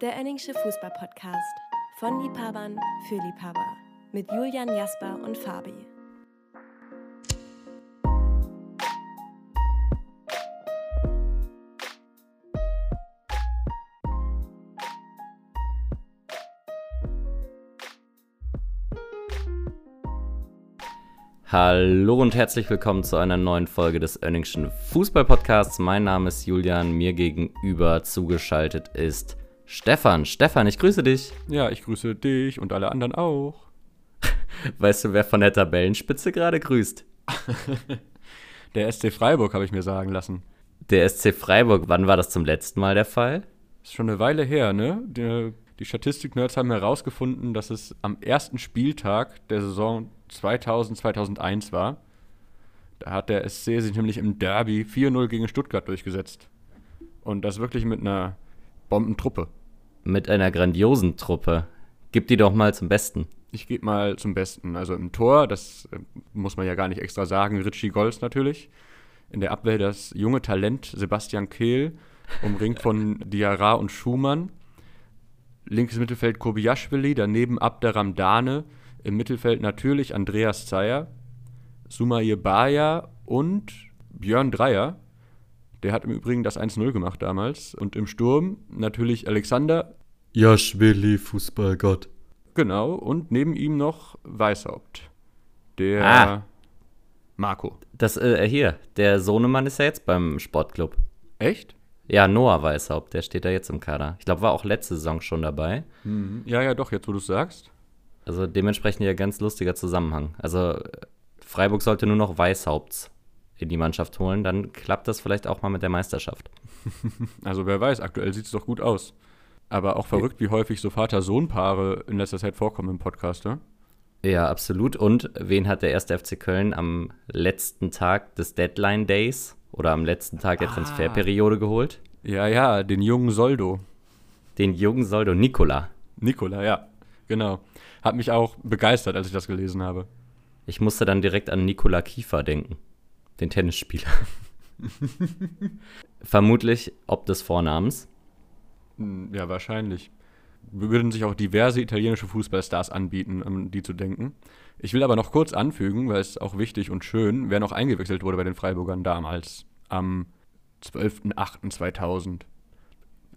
Der Önningsche Fußball-Podcast. Von Liebhabern für Liebhaber. Mit Julian Jasper und Fabi. Hallo und herzlich willkommen zu einer neuen Folge des Önningschen Fußball-Podcasts. Mein Name ist Julian, mir gegenüber zugeschaltet ist Stefan. Stefan, ich grüße dich. Ja, ich grüße dich und alle anderen auch. Weißt du, wer von der Tabellenspitze gerade grüßt? der SC Freiburg, habe ich mir sagen lassen. Der SC Freiburg, wann war das zum letzten Mal der Fall? Ist schon eine Weile her, ne? Die, die Statistik-Nerds haben herausgefunden, dass es am ersten Spieltag der Saison 2000, 2001 war. Da hat der SC sich nämlich im Derby 4-0 gegen Stuttgart durchgesetzt. Und das wirklich mit einer Bombentruppe. Mit einer grandiosen Truppe. Gib die doch mal zum Besten. Ich gebe mal zum Besten. Also im Tor, das äh, muss man ja gar nicht extra sagen, Richie Golds natürlich. In der Abwehr das junge Talent Sebastian Kehl, umringt von Diarra und Schumann. Linkes Mittelfeld Kobiaschwili, daneben Abderram Dane, im Mittelfeld natürlich Andreas Zeyer, Sumaye Baya und Björn Dreier. Der hat im Übrigen das 1-0 gemacht damals. Und im Sturm natürlich Alexander. Jaschwili, Fußballgott. Genau. Und neben ihm noch Weißhaupt. Der Ah. Marco. Das äh, hier, der Sohnemann ist ja jetzt beim Sportclub. Echt? Ja, Noah Weißhaupt, der steht da jetzt im Kader. Ich glaube, war auch letzte Saison schon dabei. Mhm. Ja, ja, doch, jetzt wo du es sagst. Also dementsprechend ja ganz lustiger Zusammenhang. Also äh, Freiburg sollte nur noch Weißhaupts in die Mannschaft holen, dann klappt das vielleicht auch mal mit der Meisterschaft. Also wer weiß, aktuell sieht es doch gut aus. Aber auch verrückt, wie häufig so Vater-Sohn-Paare in letzter Zeit vorkommen im Podcast, ne? Ja, absolut. Und wen hat der erste FC Köln am letzten Tag des Deadline Days oder am letzten Tag der Ah. Transferperiode geholt? Ja, ja, den jungen Soldo. Den jungen Soldo Nicola. Nikola, ja, genau. Hat mich auch begeistert, als ich das gelesen habe. Ich musste dann direkt an Nikola Kiefer denken, den Tennisspieler. Vermutlich ob des Vornamens. Hm, Ja, wahrscheinlich. Würden sich auch diverse italienische Fußballstars anbieten, an die zu denken. Ich will aber noch kurz anfügen, weil es auch wichtig und schön, wer noch eingewechselt wurde bei den Freiburgern damals, am 12.08.2000.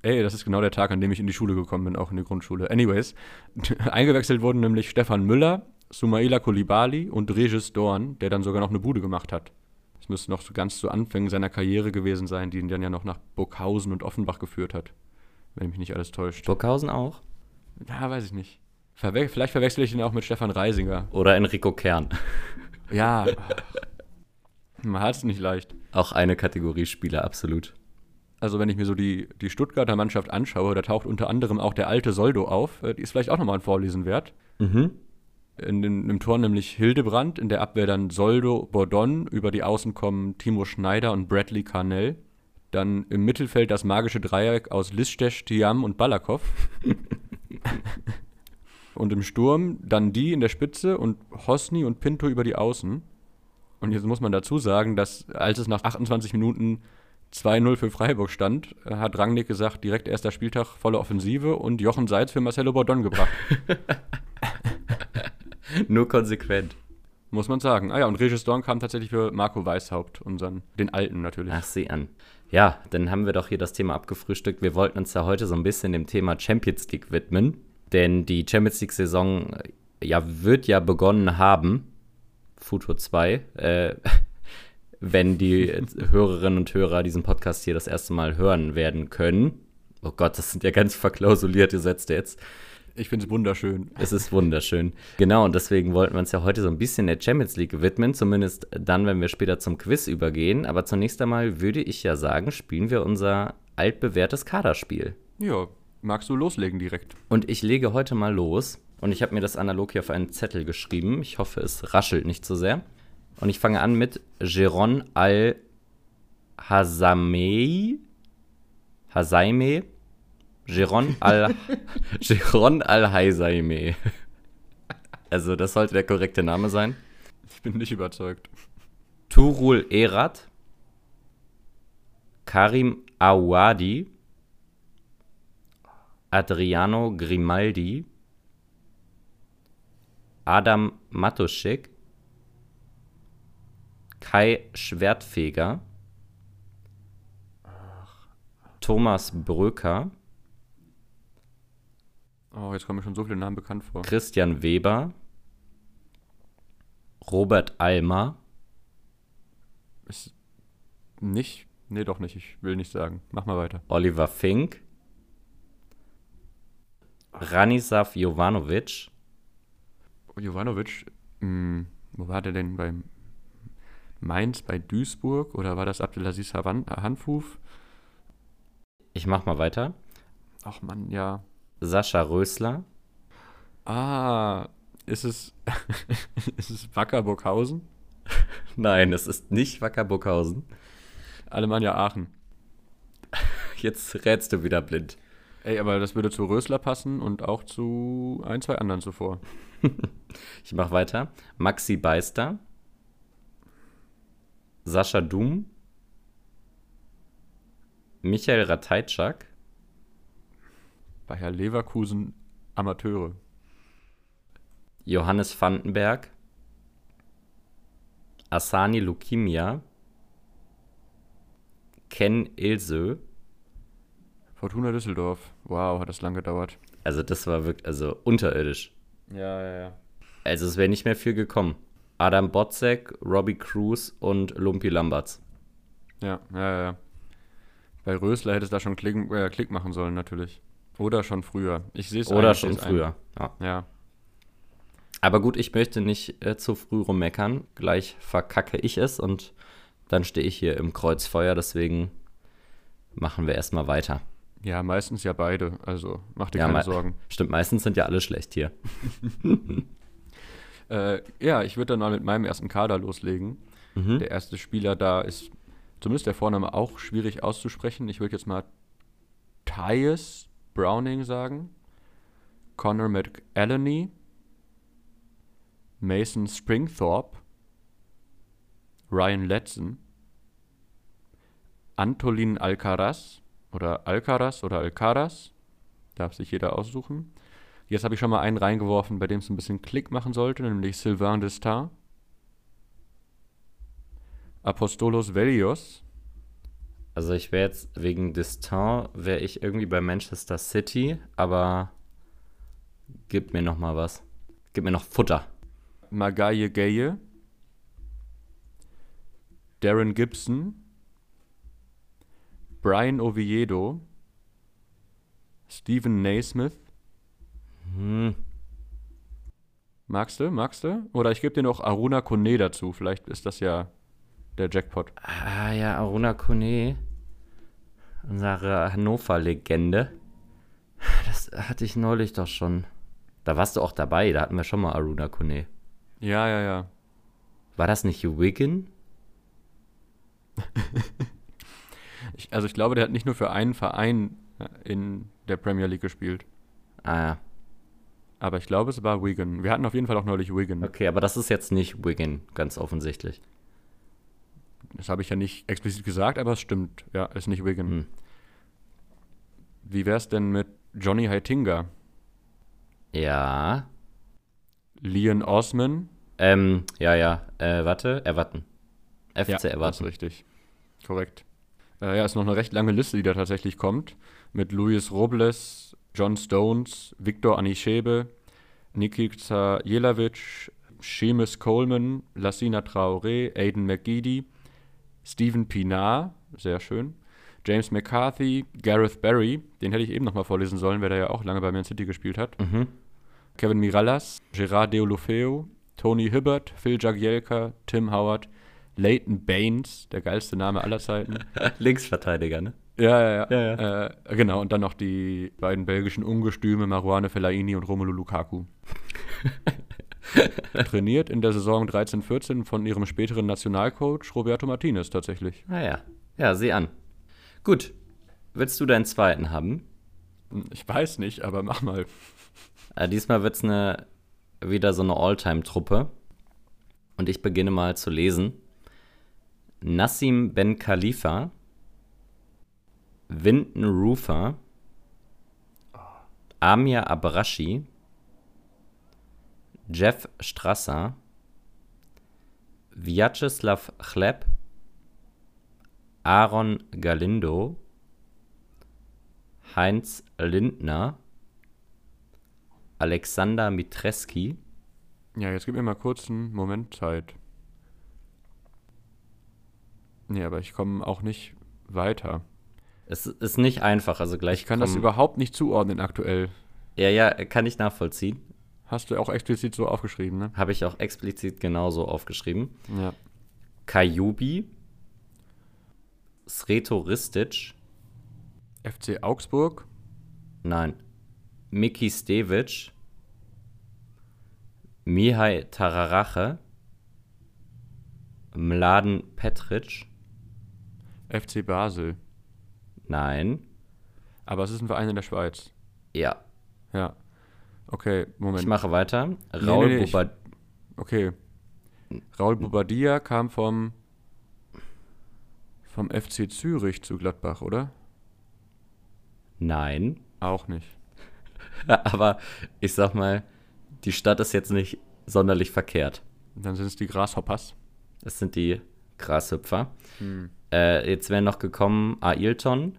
Ey, das ist genau der Tag, an dem ich in die Schule gekommen bin, auch in die Grundschule. Anyways, eingewechselt wurden nämlich Stefan Müller, Sumaila Kolibali und Regis Dorn, der dann sogar noch eine Bude gemacht hat. Das müsste noch so ganz zu Anfängen seiner Karriere gewesen sein, die ihn dann ja noch nach Burghausen und Offenbach geführt hat. Wenn mich nicht alles täuscht. Burghausen auch. Ja, weiß ich nicht. Verwe vielleicht verwechsel ich ihn auch mit Stefan Reisinger. Oder Enrico Kern. Ja. Man hat es nicht leicht. Auch eine Kategorie Spieler, absolut. Also wenn ich mir so die, die Stuttgarter Mannschaft anschaue, da taucht unter anderem auch der alte Soldo auf. Äh, Die ist vielleicht auch nochmal ein Vorlesen wert. Mhm. In den, Im Tor nämlich Hildebrand, in der Abwehr dann Soldo, Bordon, über die Außen kommen Timo Schneider und Bradley Carnell. Dann im Mittelfeld das magische Dreieck aus Listesch, Tiam und Balakow. und im Sturm dann die in der Spitze und Hosni und Pinto über die Außen. Und jetzt muss man dazu sagen, dass als es nach 28 Minuten 2-0 für Freiburg stand, hat Rangnick gesagt, direkt erster Spieltag volle Offensive und Jochen Seitz für Marcelo Bordon gebracht. Nur konsequent. Muss man sagen. Ah ja, und Regis Dorn kam tatsächlich für Marco Weishaupt, unseren, den Alten natürlich. Ach, sieh an. Ja, dann haben wir doch hier das Thema abgefrühstückt. Wir wollten uns ja heute so ein bisschen dem Thema Champions League widmen. Denn die Champions League-Saison äh, ja, wird ja begonnen haben. Futur 2. Äh, wenn die Hörerinnen und Hörer diesen Podcast hier das erste Mal hören werden können. Oh Gott, das sind ja ganz verklausulierte Sätze jetzt. Ich finde es wunderschön. Es ist wunderschön. Genau, und deswegen wollten wir uns ja heute so ein bisschen der Champions League widmen, zumindest dann, wenn wir später zum Quiz übergehen. Aber zunächst einmal würde ich ja sagen, spielen wir unser altbewährtes Kaderspiel. Ja, magst du loslegen direkt? Und ich lege heute mal los. Und ich habe mir das analog hier auf einen Zettel geschrieben. Ich hoffe, es raschelt nicht so sehr. Und ich fange an mit Geron al-Hazamei. Hazaime. Geron al Geron al-Hazaime. Also, das sollte der korrekte Name sein. Ich bin nicht überzeugt. Turul Erat. Karim Awadi. Adriano Grimaldi, Adam Matuschik, Kai Schwertfeger, Thomas Bröker, Oh, jetzt kommen mir schon so viele Namen bekannt vor. Christian Weber, Robert Almer, Ist nicht. Nee, doch nicht. Ich will nicht sagen. Mach mal weiter. Oliver Fink, Ranislav Jovanovic, Jovanovic, mh, wo war der denn? Beim Mainz bei Duisburg? Oder war das Abdelaziz Hanfuf? ich mach mal weiter, Ach Mann, ja. Sascha Rösler, Ah, ist es. ist es Wacker Burghausen? nein, es ist nicht Wacker Burghausen. Alemannia Aachen. Jetzt rätst du wieder blind. Ey, aber das würde zu Rösler passen und auch zu ein, zwei anderen zuvor. Ich mach weiter. Maxi Beister, Sascha Dum, Michael Rateitschak, Bayer Leverkusen Amateure. Johannes Vandenberg, Asani Lukimia, Ken Ilsö. Fortuna Düsseldorf. Wow, hat das lang gedauert. Also das war wirklich, also unterirdisch. Ja, ja, ja. Also es wäre nicht mehr viel gekommen. Adam Botzek, Robbie Cruz und Lumpi Lamberts. Ja, ja, ja. Bei Rösler hätte es da schon Klick, äh, Klick machen sollen, natürlich. Oder schon früher. Ich sehe es Oder schon früher. Ja. Ja. Aber gut, ich möchte nicht äh, zu früh rummeckern. Gleich verkacke ich es und dann stehe ich hier im Kreuzfeuer. Deswegen machen wir erstmal weiter. Ja, meistens ja beide. Also mach dir Ja, keine Sorgen. Stimmt, meistens sind ja alle schlecht hier. Äh, ja, ich würde dann mal mit meinem ersten Kader loslegen. Mhm. Der erste Spieler da ist zumindest der Vorname auch schwierig auszusprechen. Ich würde jetzt mal Tyus Browning sagen. Connor McAleny. Mason Springthorpe. Ryan Letson. Antolin Alcaraz oder Alcaraz oder Alcaraz. Darf sich jeder aussuchen. Jetzt habe ich schon mal einen reingeworfen, bei dem es ein bisschen Klick machen sollte, nämlich Sylvain Destin. Apostolos Velios. Also ich wäre jetzt wegen Distin, wäre ich irgendwie bei Manchester City, aber gib mir noch mal was. Gib mir noch Futter. Magaye Gaye. Darren Gibson. Brian Oviedo. Stephen Naismith. Hm. Magst du? Magst du? Oder ich gebe dir noch Aruna Kone dazu. Vielleicht ist das ja der Jackpot. Ah ja, Aruna Kone, unsere Hannover-Legende. Das hatte ich neulich doch schon. Da warst du auch dabei, da hatten wir schon mal Aruna Kone. Ja, ja, ja. War das nicht Wigan? Ich, also ich glaube, der hat nicht nur für einen Verein äh, in der Premier League gespielt. Ah ja. Aber ich glaube, es war Wigan. Wir hatten auf jeden Fall auch neulich Wigan. Okay, aber das ist jetzt nicht Wigan, ganz offensichtlich. Das habe ich ja nicht explizit gesagt, aber es stimmt. Ja, ist nicht Wigan. Hm. Wie wär's denn mit Johnny Heitinga? Ja. Leon Osman? Ähm, ja, ja. Äh, warte, Everton. FC ja, das ist richtig. Korrekt. Äh, ja, ist noch eine recht lange Liste, die da tatsächlich kommt. Mit Luis Robles, John Stones, Viktor Anichebe, Nikita Jelavic, Seamus Coleman, Lassina Traoré, Aiden McGeady, Stephen Pinar, sehr schön, James McCarthy, Gareth Barry, den hätte ich eben nochmal vorlesen sollen, wer da ja auch lange bei Man City gespielt hat. Mhm. Kevin Mirallas, Gerard Deulofeu, Tony Hibbert, Phil Jagielka, Tim Howard, Leighton Baines, der geilste Name aller Zeiten. Linksverteidiger, ne? Ja, ja, Ja, ja. Äh, genau, und dann noch die beiden belgischen Ungestüme, Marouane Fellaini und Romelu Lukaku. Trainiert in der Saison 13-14 von ihrem späteren Nationalcoach Roberto Martinez tatsächlich. Ah ja. Ja, sieh an. Gut. Willst du deinen zweiten haben? Ich weiß nicht, aber mach mal. Äh, diesmal wird es eine, wieder so eine All-Time-Truppe. Und ich beginne mal zu lesen. Nassim Ben Khalifa, Winton Rufer, Amir Abrashi, Jeff Strasser, Vyacheslav Chleb, Aaron Galindo, Heinz Lindner, Alexander Mitreski, Ja, jetzt gib mir mal kurz einen Moment Zeit. Nee, aber ich komme auch nicht weiter. Es ist nicht einfach, also gleich Ich kann das überhaupt nicht zuordnen aktuell. Ja, ja, kann ich nachvollziehen. Hast du auch explizit so aufgeschrieben, ne? Habe ich auch explizit genauso aufgeschrieben. Ja. Kajubi, Sreto Ristic, FC Augsburg, nein, Miki Stevic, Mihai Tararache, Mladen Petric, FC Basel. nein, Aber es ist ein Verein in der Schweiz. ja, Ja. Okay, Moment. ich mache weiter. Raul nee, nee, ich- Boba- Okay. Raul Bobadilla kam vom vom FC Zürich zu Gladbach, oder? nein, Auch nicht. aber ich sag mal, die Stadt ist jetzt nicht sonderlich verkehrt. Dann sind es die Grasshoppers. Das sind die Grashüpfer. Hm. Äh, jetzt wären noch gekommen Ailton,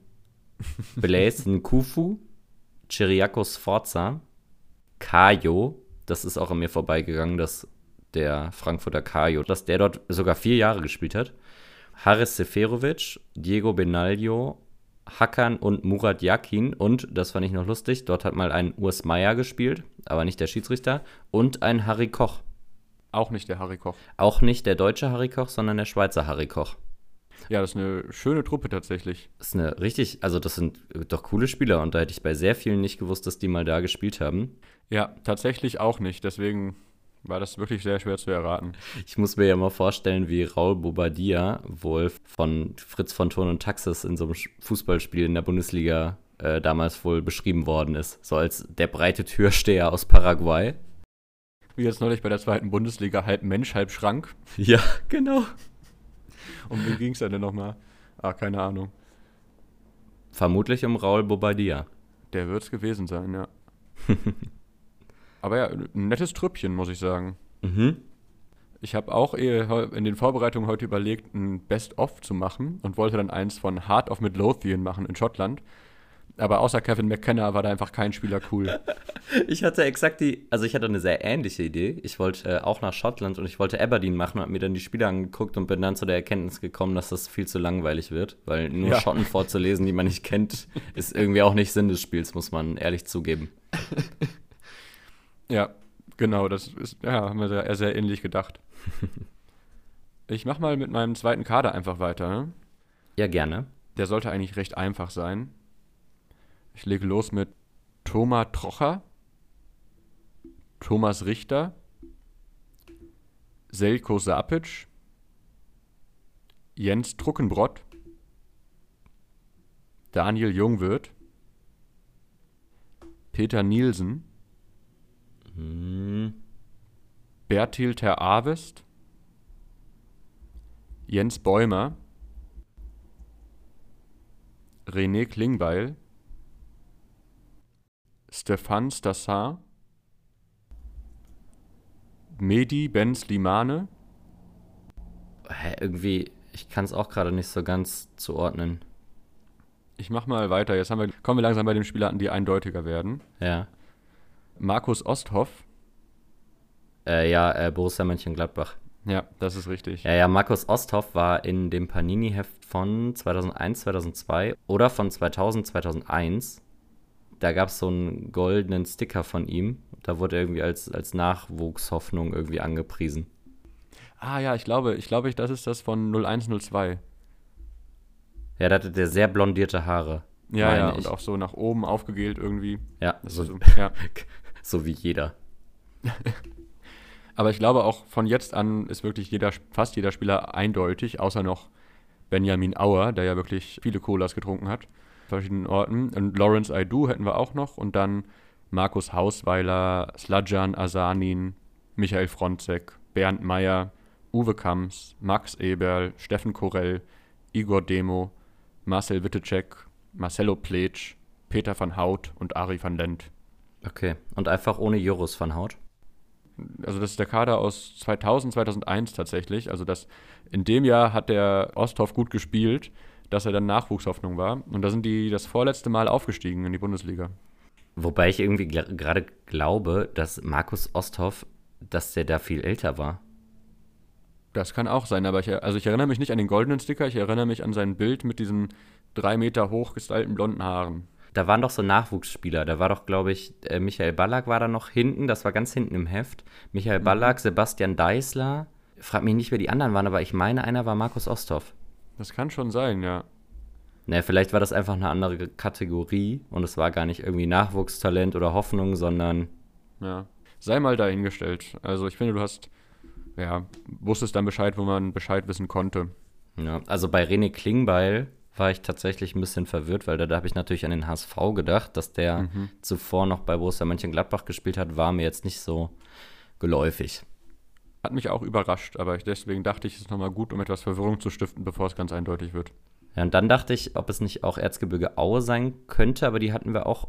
Blaise Nkufu, Chiriakos Forza, Kajo, das ist auch an mir vorbeigegangen, dass der Frankfurter Kajo, dass der dort sogar vier Jahre gespielt hat. Haris Seferovic, Diego Benaglio, Hakan und Murat Yakin und, das fand ich noch lustig, dort hat mal ein Urs Meier gespielt, aber nicht der Schiedsrichter, und ein Harry Koch. Auch nicht der Harry Koch. Auch nicht der deutsche Harry Koch, sondern der Schweizer Harry Koch. Ja, das ist eine schöne Truppe tatsächlich. Das ist eine richtig, also das sind doch coole Spieler und da hätte ich bei sehr vielen nicht gewusst, dass die mal da gespielt haben. Ja, tatsächlich auch nicht. Deswegen war das wirklich sehr schwer zu erraten. Ich muss mir ja mal vorstellen, wie Raul Bobadilla wohl von Fritz von Thurn und Taxis in so einem Fußballspiel in der Bundesliga äh, damals wohl beschrieben worden ist. So als der breite Türsteher aus Paraguay. Wie jetzt neulich bei der zweiten Bundesliga, halb Mensch, halb Schrank. Ja, genau. Um wen ging es denn nochmal? Ah, keine Ahnung. Vermutlich um Raul Bobadilla. Der wird es gewesen sein, ja. Aber ja, ein nettes Trüppchen, muss ich sagen. Mhm. Ich habe auch eh in den Vorbereitungen heute überlegt, ein Best-of zu machen und wollte dann eins von Heart of Midlothian machen in Schottland. Aber außer Kevin McKenna war da einfach kein Spieler cool. Ich hatte exakt die, also ich hatte eine sehr ähnliche Idee. Ich wollte äh, auch nach Schottland und ich wollte Aberdeen machen, habe mir dann die Spiele angeguckt und bin dann zu der Erkenntnis gekommen, dass das viel zu langweilig wird, weil nur Ja. Schotten vorzulesen, die man nicht kennt, ist irgendwie auch nicht Sinn des Spiels, muss man ehrlich zugeben. Ja, genau, das ist, ja, haben wir sehr, sehr ähnlich gedacht. Ich mach mal mit meinem zweiten Kader einfach weiter. Ne? Ja, gerne. Der sollte eigentlich recht einfach sein. Ich lege los mit Thomas Trocher, Thomas Richter, Selko Sapic, Jens Truckenbrott, Daniel Jungwirth, Peter Nielsen, Hm, Bertil Ter Avest, Jens Bäumer, René Klingbeil, Stefan Stassar, Mehdi Ben Slimane, hä, irgendwie, ich kann es auch gerade nicht so ganz zuordnen. ich mach mal weiter, jetzt haben wir, kommen wir langsam bei den Spielern an, die eindeutiger werden. Ja. Markus Osthoff, Äh, ja, äh, Borussia Mönchengladbach. ja, das ist richtig. Ja, ja, Markus Osthoff war in dem Panini-Heft von 2001, 2002 oder von 2000, 2001. Da gab es so einen goldenen Sticker von ihm. Da wurde er irgendwie als, als Nachwuchshoffnung irgendwie angepriesen. Ah ja, ich glaube, ich glaube, das ist das von 0102. Ja, da hatte der sehr blondierte Haare. Ja, ja, ich. und auch so nach oben aufgegelt irgendwie. Ja, so, so, ja. so wie jeder. Aber ich glaube auch von jetzt an ist wirklich jeder, fast jeder Spieler eindeutig, außer noch Benjamin Auer, der ja wirklich viele Colas getrunken hat, verschiedenen Orten. Und Lawrence Aidu hätten wir auch noch. Und dann Markus Hausweiler, Sladjan Asanin, Michael Fronzek, Bernd Meyer, Uwe Kamms, Max Eberl, Steffen Korell, Igor Demo, Marcel Wittecek, Marcelo Pletsch, Peter van Hout und Ari van Lent. Okay. Und einfach ohne Jurus von Haut? Also das ist der Kader aus 2000, 2001 tatsächlich. Also das, in dem Jahr hat der Osthoff gut gespielt, dass er dann Nachwuchshoffnung war. Und da sind die das vorletzte Mal aufgestiegen in die Bundesliga. Wobei ich irgendwie gerade glaube, dass Markus Osthoff, dass der da viel älter war. Das kann auch sein, aber ich, also ich erinnere mich nicht an den goldenen Sticker, ich erinnere mich an sein Bild mit diesen drei Meter hoch gestylten blonden Haaren. Da waren doch so Nachwuchsspieler. Da war doch, glaube ich, äh, Michael Ballack war da noch hinten. Das war ganz hinten im Heft. Michael Mhm. Ballack, Sebastian Deißler. Frag mich nicht, wer die anderen waren, aber ich meine, einer war Markus Osthoff. Das kann schon sein, ja. Naja, vielleicht war das einfach eine andere Kategorie und es war gar nicht irgendwie Nachwuchstalent oder Hoffnung, sondern Ja. Sei mal dahingestellt. Also ich finde, du hast, ja, wusstest dann Bescheid, wo man Bescheid wissen konnte. Ja, also bei René Klingbeil war ich tatsächlich ein bisschen verwirrt, weil da, da habe ich natürlich an den HSV gedacht, dass der Mhm. zuvor noch bei Borussia Mönchengladbach gespielt hat, war mir jetzt nicht so geläufig. Hat mich auch überrascht, aber ich, deswegen dachte ich, es ist nochmal gut, um etwas Verwirrung zu stiften, bevor es ganz eindeutig wird. Ja, und dann dachte ich, ob es nicht auch Erzgebirge Aue sein könnte, aber die hatten wir auch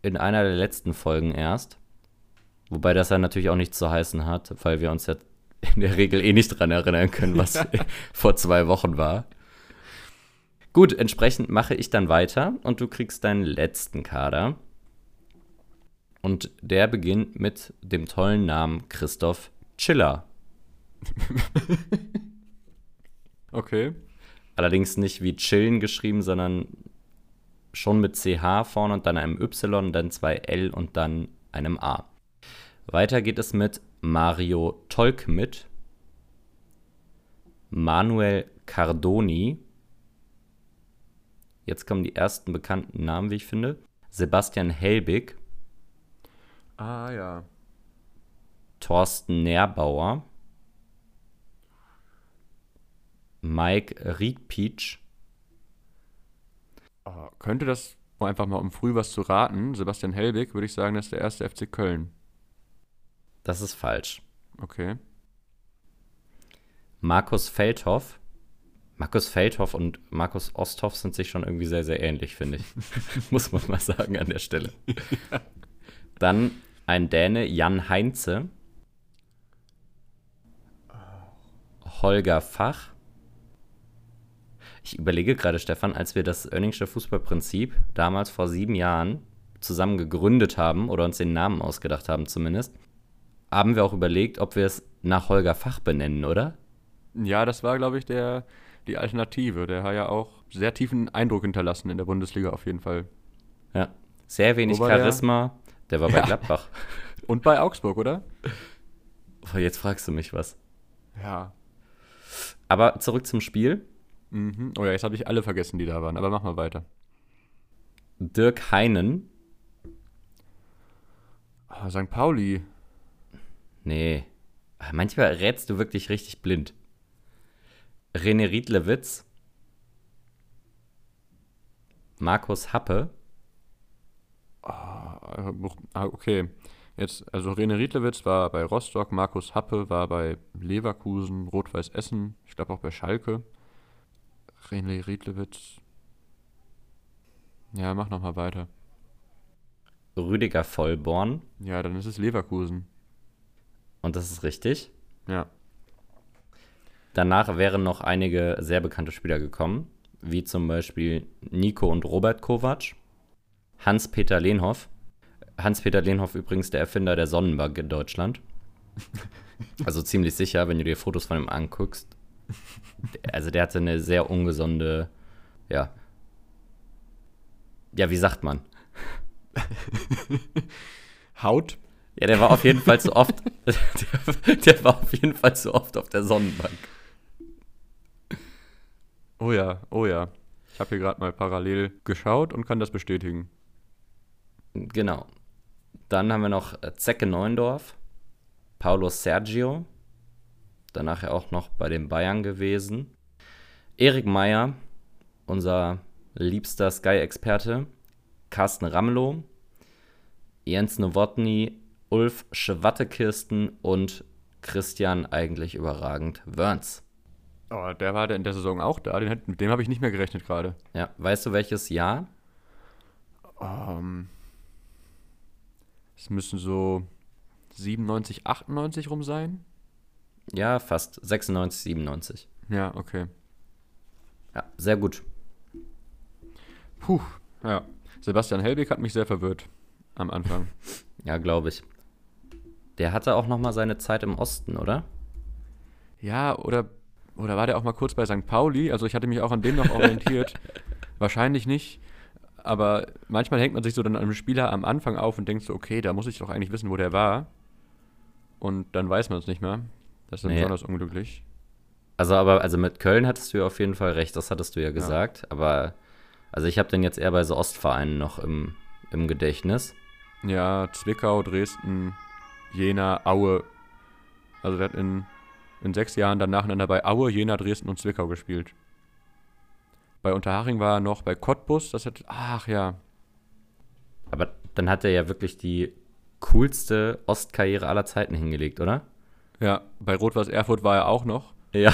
in einer der letzten Folgen erst. Wobei das ja natürlich auch nichts zu heißen hat, weil wir uns ja in der Regel eh nicht dran erinnern können, was vor zwei Wochen war. Gut, entsprechend mache ich dann weiter und du kriegst deinen letzten Kader. Und der beginnt mit dem tollen Namen Christoph Chiller. Okay. Allerdings nicht wie Chillen geschrieben, sondern schon mit CH vorne und dann einem Y, dann zwei L und dann einem A. Weiter geht es mit Mario Tolkmit, Manuel Cardoni. Jetzt kommen die ersten bekannten Namen, wie ich finde. Sebastian Helbig, Ah, ja. Thorsten Nährbauer, Mike Riekpietsch, Oh, könnte das, um einfach mal um früh was zu raten, Sebastian Helbig, würde ich sagen, das ist der erste FC Köln. das ist falsch. Okay. Markus Feldhoff. Markus Feldhoff und Markus Osthoff sind sich schon irgendwie sehr, sehr ähnlich, finde ich. Muss man mal sagen an der Stelle. Dann ein Däne, Jan Heinze. Holger Fach. Ich überlege gerade, Stefan, als wir das Oenningsche Fußballprinzip damals vor sieben Jahren zusammen gegründet haben oder uns den Namen ausgedacht haben zumindest, haben wir auch überlegt, ob wir es nach Holger Fach benennen, oder? Ja, das war, glaube ich, der, die Alternative. Der hat ja auch sehr tiefen Eindruck hinterlassen in der Bundesliga auf jeden Fall. Ja. Sehr wenig war der? Charisma. Der, war bei Ja. Gladbach. Und bei Augsburg, oder? Oh, jetzt fragst du mich was. Ja. Aber zurück zum Spiel. Mhm. Oh ja, jetzt habe ich alle vergessen, die da waren. Aber mach mal weiter. Dirk Heinen. Ah, St. Pauli. Nee. Manchmal rätst du wirklich richtig blind. René Riedlewitz. Markus Happe. Ah, ah, okay. Jetzt, also Rene Riedlewitz war bei Rostock, Markus Happe war bei Leverkusen, Rot-Weiß Essen, ich glaube auch bei Schalke. René Riedlewitz. Ja, mach noch mal weiter. Rüdiger Vollborn. Ja, dann ist es Leverkusen. Und das ist richtig. Ja. Danach wären noch einige sehr bekannte Spieler gekommen, wie zum Beispiel Nico und Robert Kovac, Hans-Peter Lehnhoff. Hans-Peter Lehnhoff übrigens der Erfinder der Sonnenbank in Deutschland. Also ziemlich sicher, wenn du dir Fotos von ihm anguckst. Also der hatte eine sehr ungesunde, ja. Ja, wie sagt man? Haut? Ja, der war auf jeden Fall zu oft, der, der war auf jeden Fall zu oft auf der Sonnenbank. Oh ja, oh ja. Ich habe hier gerade mal parallel geschaut und kann das bestätigen. Genau. Dann haben wir noch Zecke Neuendorf, Paulo Sergio, danach ja auch noch bei den Bayern gewesen. Erik Meyer, unser liebster Sky-Experte, Carsten Ramelow, Jens Nowotny, Ulf Schwattekirsten und Christian, eigentlich überragend, Wörns. Oh, der war in der Saison auch da. Den, mit dem habe ich nicht mehr gerechnet gerade. Ja, weißt du welches Jahr? Ähm, Es müssen so 97, 98 rum sein. Ja, fast. 96, 97. Ja, okay. Ja, sehr gut. Puh, ja. Sebastian Helbig hat mich sehr verwirrt am Anfang. Ja, glaube ich. Der hatte auch noch mal seine Zeit im Osten, oder? Ja, oder, oder war der auch mal kurz bei St. Pauli? Also ich hatte mich auch an dem noch orientiert. Wahrscheinlich nicht. Aber manchmal hängt man sich so dann an einem Spieler am Anfang auf und denkt so, okay, da muss ich doch eigentlich wissen, wo der war. Und dann weiß man es nicht mehr. Das ist dann Nee. besonders unglücklich. Also, aber also mit Köln hattest du ja auf jeden Fall recht, das hattest du ja gesagt. Aber also ich habe den jetzt eher bei so Ostvereinen noch im, im Gedächtnis. Ja, Zwickau, Dresden, Jena, Aue. Also der hat in, in sechs Jahren dann nacheinander bei Aue, Jena, Dresden und Zwickau gespielt. Bei Unterhaching war er noch bei Cottbus, das hat, ach ja, Aber dann hat er ja wirklich die coolste Ostkarriere aller Zeiten hingelegt, oder? Ja, bei Rot-Weiß Erfurt war er auch noch. Ja.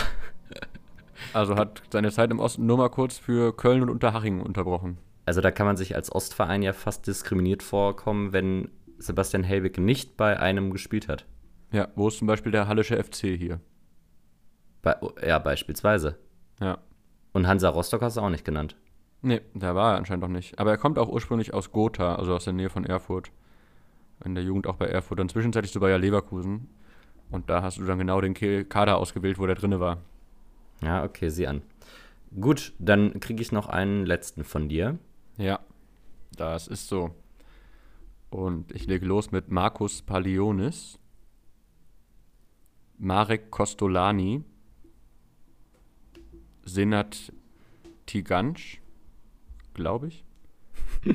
Also hat seine Zeit im Osten nur mal kurz für Köln und Unterhaching unterbrochen. Also da kann man sich als Ostverein ja fast diskriminiert vorkommen, wenn Sebastian Helbig nicht bei einem gespielt hat. Ja, wo ist zum Beispiel der Hallische FC hier? Bei, ja, beispielsweise. Ja. Und Hansa Rostock hast du auch nicht genannt. Nee, da war er anscheinend noch nicht. Aber er kommt auch ursprünglich aus Gotha, also aus der Nähe von Erfurt. In der Jugend auch bei Erfurt. Dann zwischenzeitlich so bei Leverkusen. Und da hast du dann genau den Kader ausgewählt, wo der drinne war. Ja, okay, sieh an. Gut, dann kriege ich noch einen letzten von dir. Ja, das ist so. Und ich lege los mit Markus Palionis, Marek Kostolani, Senat Tigansch, glaube ich,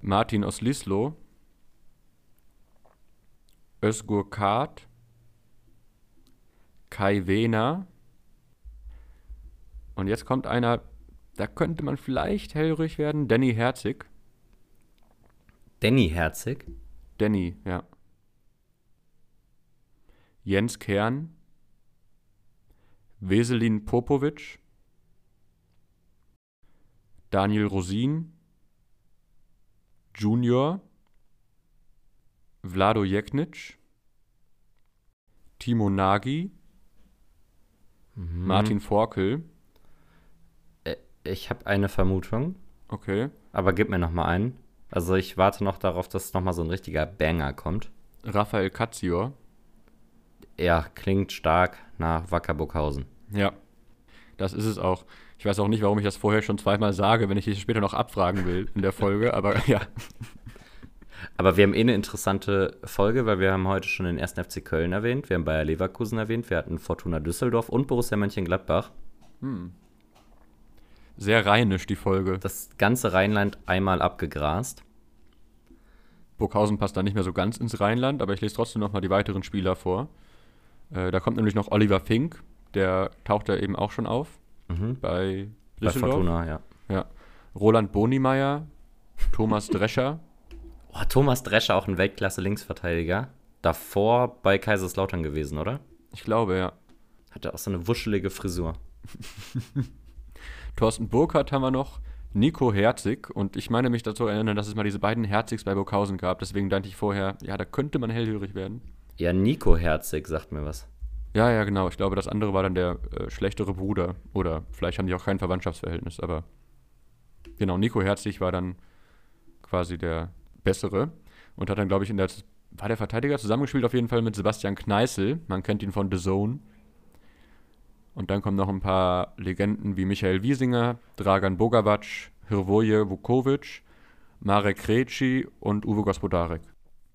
Martin Oslislo, Özgur Kart, Kai Wehner. Und jetzt kommt einer, da könnte man vielleicht hellhörig werden, Danny Herzig. Danny Herzig. Danny, ja. Jens Kern, Weselin Popovic, Daniel Rosin, Junior, Vlado Jeknic, Timo Nagy, Martin Forkel, Äh, Ich habe eine Vermutung, okay, aber gib mir noch mal einen. Also ich warte noch darauf, dass noch mal so ein richtiger Banger kommt. Raphael Katzior, Ja, klingt stark nach Wacker Burghausen. Ja, das ist es auch. Ich weiß auch nicht, warum ich das vorher schon zweimal sage, wenn ich dich später noch abfragen will in der Folge, aber ja. Aber wir haben eh eine interessante Folge, weil wir haben heute schon den 1. FC Köln erwähnt, wir haben Bayer Leverkusen erwähnt, wir hatten Fortuna Düsseldorf und Borussia Mönchengladbach. Sehr rheinisch die Folge. Das ganze Rheinland einmal abgegrast. Burghausen passt da nicht mehr so ganz ins Rheinland, aber ich lese trotzdem nochmal die weiteren Spieler vor. Äh, da kommt nämlich noch Oliver Fink, der taucht da eben auch schon auf Mhm. bei Bei Düsseldorf. Fortuna, ja. Ja. Roland Bonimeyer, Thomas Drescher, Oh, Thomas Drescher, auch ein Weltklasse-Linksverteidiger. Davor bei Kaiserslautern gewesen, oder? ich glaube, ja. Hatte auch so eine wuschelige Frisur. Thorsten Burkhardt haben wir noch, Nico Herzig und ich meine mich dazu erinnern, dass es mal diese beiden Herzigs bei Burghausen gab, deswegen dachte ich vorher, ja, da könnte man hellhörig werden. Ja, Nico Herzig sagt mir was. Ja, ja, genau. Ich glaube, das andere war dann der äh, schlechtere Bruder. Oder vielleicht haben die auch kein Verwandtschaftsverhältnis, aber genau, Nico Herzig war dann quasi der bessere und hat dann, glaube ich, in der war der Verteidiger zusammengespielt auf jeden Fall mit Sebastian Kneißl. Man kennt ihn von The Zone. Und dann kommen noch ein paar Legenden wie Michael Wiesinger, Dragan Bogawac, Hrvoje Vukovic, Marek Krejci und Uwe Gospodarek.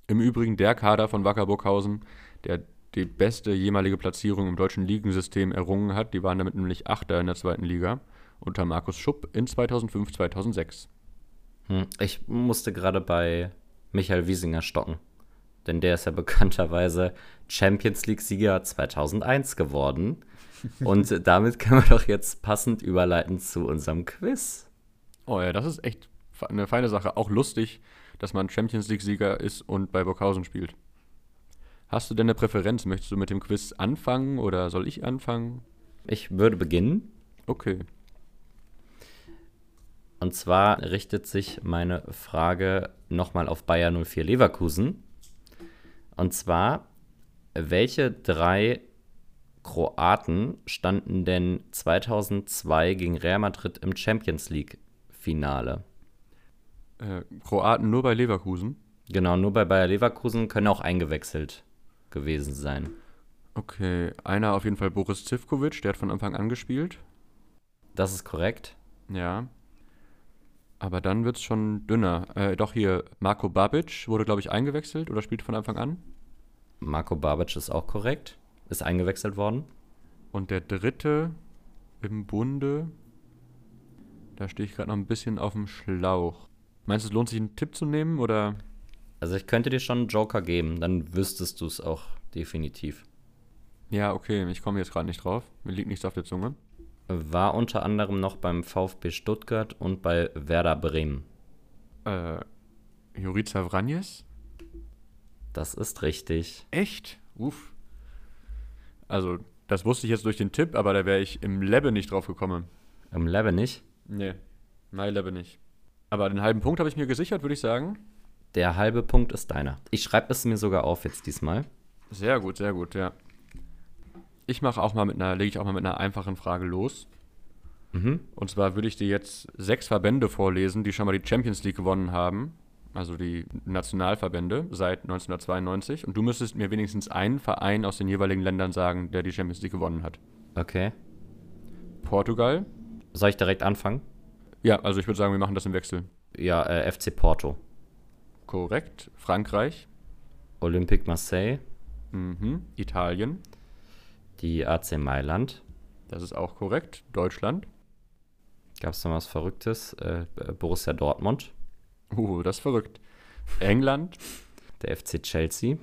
Im Übrigen der Kader von Wacker Burghausen, der die beste jemalige Platzierung im deutschen Ligensystem errungen hat. Die waren damit nämlich Achter in der zweiten Liga unter Markus Schupp in 2005, 2006. Hm. Ich musste gerade bei Michael Wiesinger stocken. Denn der ist ja bekannterweise Champions League-Sieger 2001 geworden. Und damit können wir doch jetzt passend überleiten zu unserem Quiz. Oh ja, das ist echt eine feine Sache. Auch lustig, dass man Champions League-Sieger ist und bei Burghausen spielt. Hast du denn eine Präferenz? Möchtest du mit dem Quiz anfangen oder soll ich anfangen? Ich würde beginnen. Okay. Und zwar richtet sich meine Frage nochmal auf Bayer 04 Leverkusen. Und zwar, welche drei Kroaten standen denn 2002 gegen Real Madrid im Champions League-Finale? Äh, Kroaten nur bei Leverkusen. Genau, nur bei Bayer Leverkusen können auch eingewechselt gewesen sein. Okay, einer auf jeden Fall Boris Zivkovic, der hat von Anfang an gespielt. Das ist korrekt. Ja. Aber dann wird es schon dünner. Äh, doch hier, Marco Babic wurde, glaube ich, eingewechselt oder spielt von Anfang an. Marco Babic ist auch korrekt. Ist eingewechselt worden. Und der dritte im Bunde, da stehe ich gerade noch ein bisschen auf dem Schlauch. Meinst du, es lohnt sich einen Tipp zu nehmen oder? Also ich könnte dir schon einen Joker geben, dann wüsstest du es auch definitiv. Ja, okay, ich komme jetzt gerade nicht drauf. Mir liegt nichts auf der Zunge. War unter anderem noch beim VfB Stuttgart und bei Werder Bremen. Äh, Jurica Vranjes? Das ist richtig. Echt? Uff. Also, das wusste ich jetzt durch den Tipp, aber da wäre ich im Lebe nicht drauf gekommen. Im Lebe nicht? Nee, mein Lebe nicht. Aber den halben Punkt habe ich mir gesichert, würde ich sagen. Der halbe Punkt ist deiner. Ich schreibe es mir sogar auf jetzt diesmal. Sehr gut, sehr gut, ja. Ich mache auch mal mit einer, lege ich auch mal mit einer einfachen Frage los. Mhm. Und zwar würde ich dir jetzt sechs Verbände vorlesen, die schon mal die Champions League gewonnen haben. Also die Nationalverbände seit 1992. Und du müsstest mir wenigstens einen Verein aus den jeweiligen Ländern sagen, der die Champions League gewonnen hat. Okay. Portugal. Soll ich direkt anfangen? Ja, also ich würde sagen, wir machen das im Wechsel. Ja, äh, FC Porto. Korrekt. Frankreich. Olympique Marseille. Mhm. Italien. Die AC Mailand. Das ist auch korrekt. Deutschland. Gab es noch was Verrücktes? Äh, Borussia Dortmund. Uh, das ist verrückt. England. Der FC Chelsea.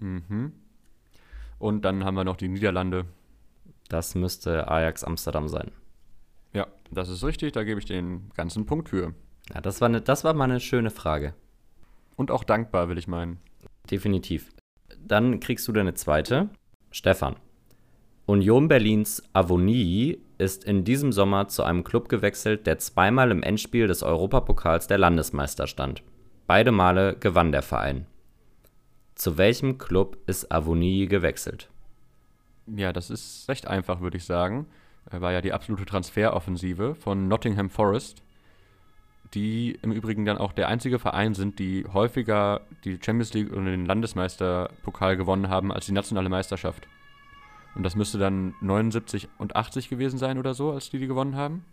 Mhm. Und dann haben wir noch die Niederlande. Das müsste Ajax Amsterdam sein. Ja, das ist richtig. Da gebe ich den ganzen Punkt für. Ja, das war, eine, das war mal eine schöne Frage. Und auch dankbar, will ich meinen. Definitiv. Dann kriegst du deine zweite. Stefan. Union Berlins Avonie ist in diesem Sommer zu einem Club gewechselt, der zweimal im Endspiel des Europapokals der Landesmeister stand. Beide Male gewann der Verein. Zu welchem Club ist Avonie gewechselt? Ja, das ist recht einfach, würde ich sagen. War ja die absolute Transferoffensive von Nottingham Forest, die im Übrigen dann auch der einzige Verein sind, die häufiger die Champions League und den Landesmeisterpokal gewonnen haben als die nationale Meisterschaft. Und das müsste dann 79 und 80 gewesen sein oder so, als die die gewonnen haben?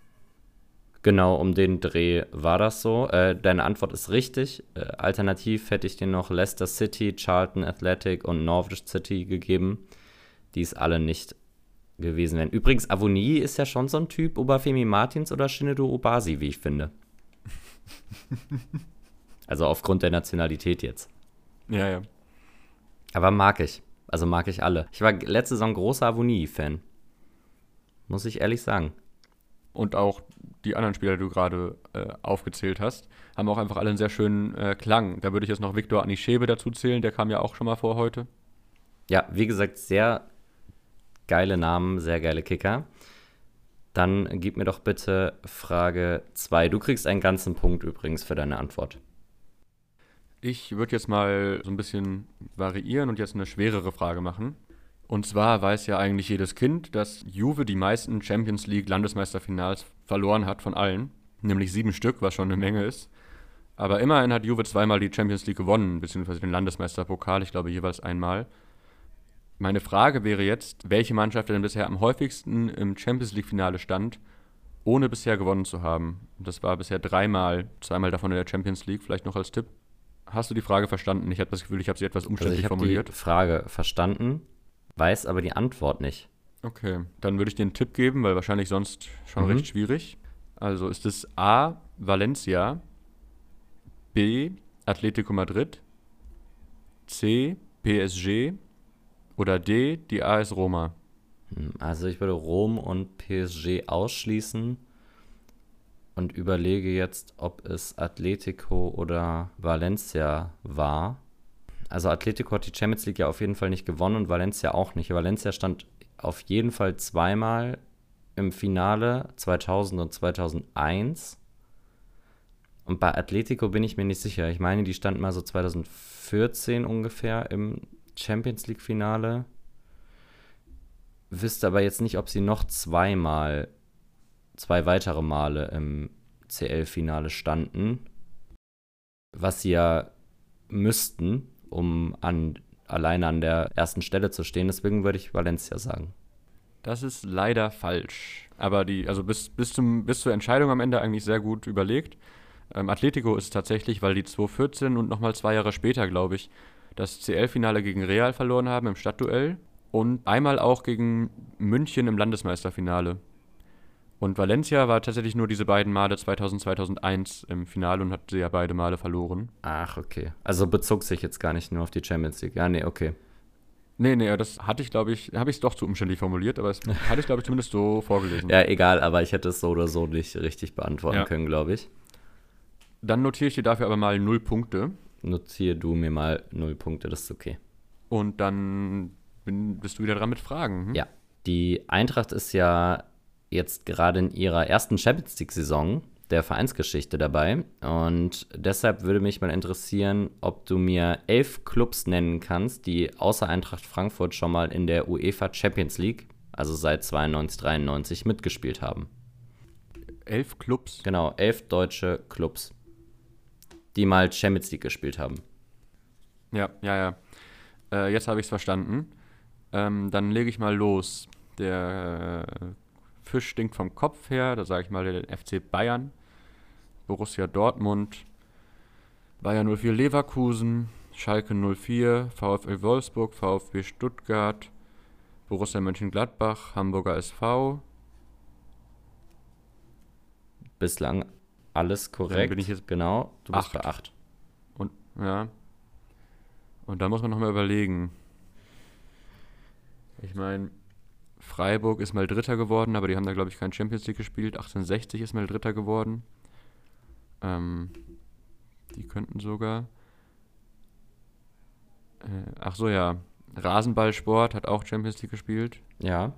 Genau, um den Dreh war das so. Äh, deine Antwort ist richtig. Äh, alternativ hätte ich dir noch Leicester City, Charlton Athletic und Norwich City gegeben, die es alle nicht gewesen wären. Übrigens, Avonie ist ja schon so ein Typ, Oberfemi Martins oder Shinedo Obasi, wie ich finde. also aufgrund der Nationalität jetzt. Ja, ja. Aber mag ich. Also mag ich alle. Ich war letzte Saison großer Avonie-Fan. Muss ich ehrlich sagen. Und auch die anderen Spieler, die du gerade äh, aufgezählt hast, haben auch einfach alle einen sehr schönen äh, Klang. Da würde ich jetzt noch Viktor Anischebe dazu zählen, der kam ja auch schon mal vor heute. Ja, wie gesagt, sehr geile Namen, sehr geile Kicker. Dann gib mir doch bitte Frage 2. Du kriegst einen ganzen Punkt übrigens für deine Antwort. Ich würde jetzt mal so ein bisschen variieren und jetzt eine schwerere Frage machen. Und zwar weiß ja eigentlich jedes Kind, dass Juve die meisten Champions League Landesmeisterfinals verloren hat von allen, nämlich sieben Stück, was schon eine Menge ist. Aber immerhin hat Juve zweimal die Champions League gewonnen, beziehungsweise den Landesmeisterpokal, ich glaube jeweils einmal. Meine Frage wäre jetzt, welche Mannschaft denn bisher am häufigsten im Champions League-Finale stand, ohne bisher gewonnen zu haben. Das war bisher dreimal, zweimal davon in der Champions League, vielleicht noch als Tipp. Hast du die Frage verstanden? Ich habe das Gefühl, ich habe sie etwas umständlich also ich formuliert. Ich habe die Frage verstanden, weiß aber die Antwort nicht. Okay, dann würde ich dir einen Tipp geben, weil wahrscheinlich sonst schon Mhm. recht schwierig. Also ist es A. Valencia, B. Atletico Madrid, C. PSG oder D. Die AS Roma. Hm, Also ich würde Rom und PSG ausschließen und überlege jetzt, ob es Atletico oder Valencia war. Also Atletico hat die Champions League ja auf jeden Fall nicht gewonnen und Valencia auch nicht. Valencia stand auf jeden Fall zweimal im Finale 2000 und 2001. Und bei Atletico bin ich mir nicht sicher. Ich meine, die standen mal so 2014 ungefähr im Champions League-Finale. Wüsste aber jetzt nicht, ob sie noch zweimal, zwei weitere Male im CL-Finale standen. Was sie ja müssten, um an, alleine an der ersten Stelle zu stehen. Deswegen würde ich Valencia sagen. Das ist leider falsch. Aber die, also bis, bis, zum, bis zur Entscheidung am Ende eigentlich sehr gut überlegt. Ähm, Atletico ist tatsächlich, weil die 2014 und nochmal zwei Jahre später, glaube ich, das CL-Finale gegen Real verloren haben im Stadtduell und einmal auch gegen München im Landesmeisterfinale. Und Valencia war tatsächlich nur diese beiden Male 2000, 2001 im Finale und hat sie ja beide Male verloren. Ach, okay. Also bezog sich jetzt gar nicht nur auf die Champions League. Ja, nee, okay. Nee, nee, das hatte ich, glaube ich, habe ich es doch zu umständlich formuliert, aber das hatte ich, glaube ich, zumindest so vorgelesen. Ja, egal, aber ich hätte es so oder so nicht richtig beantworten Ja. können, glaube ich. Dann notiere ich dir dafür aber mal null Punkte. Notiere du mir mal null Punkte, das ist okay. Und dann bin, bist du wieder dran mit Fragen. Hm? Ja. Die Eintracht ist ja jetzt gerade in ihrer ersten Champions League-Saison der Vereinsgeschichte dabei. Und deshalb würde mich mal interessieren, ob du mir elf Clubs nennen kannst, die außer Eintracht Frankfurt schon mal in der UEFA Champions League, also seit 92, 93, mitgespielt haben. Elf Clubs. Genau, elf deutsche Clubs, die mal Champions League gespielt haben. Ja, ja, ja. Äh, jetzt habe ich es verstanden. Ähm, dann lege ich mal los. Der äh, Fisch stinkt vom Kopf her. Da sage ich mal den FC Bayern, Borussia Dortmund, Bayern 04 Leverkusen, Schalke 04, VfL Wolfsburg, VfB Stuttgart, Borussia Mönchengladbach, Hamburger SV. Bislang alles korrekt. bin ich jetzt genau, du bist acht. bei acht. Und ja. Und da muss man nochmal überlegen. Ich meine, Freiburg ist mal Dritter geworden, aber die haben da, glaube ich, kein Champions League gespielt. 1860 ist mal Dritter geworden. Ähm, die könnten sogar. Äh, ach so, ja. Rasenballsport hat auch Champions League gespielt. Ja,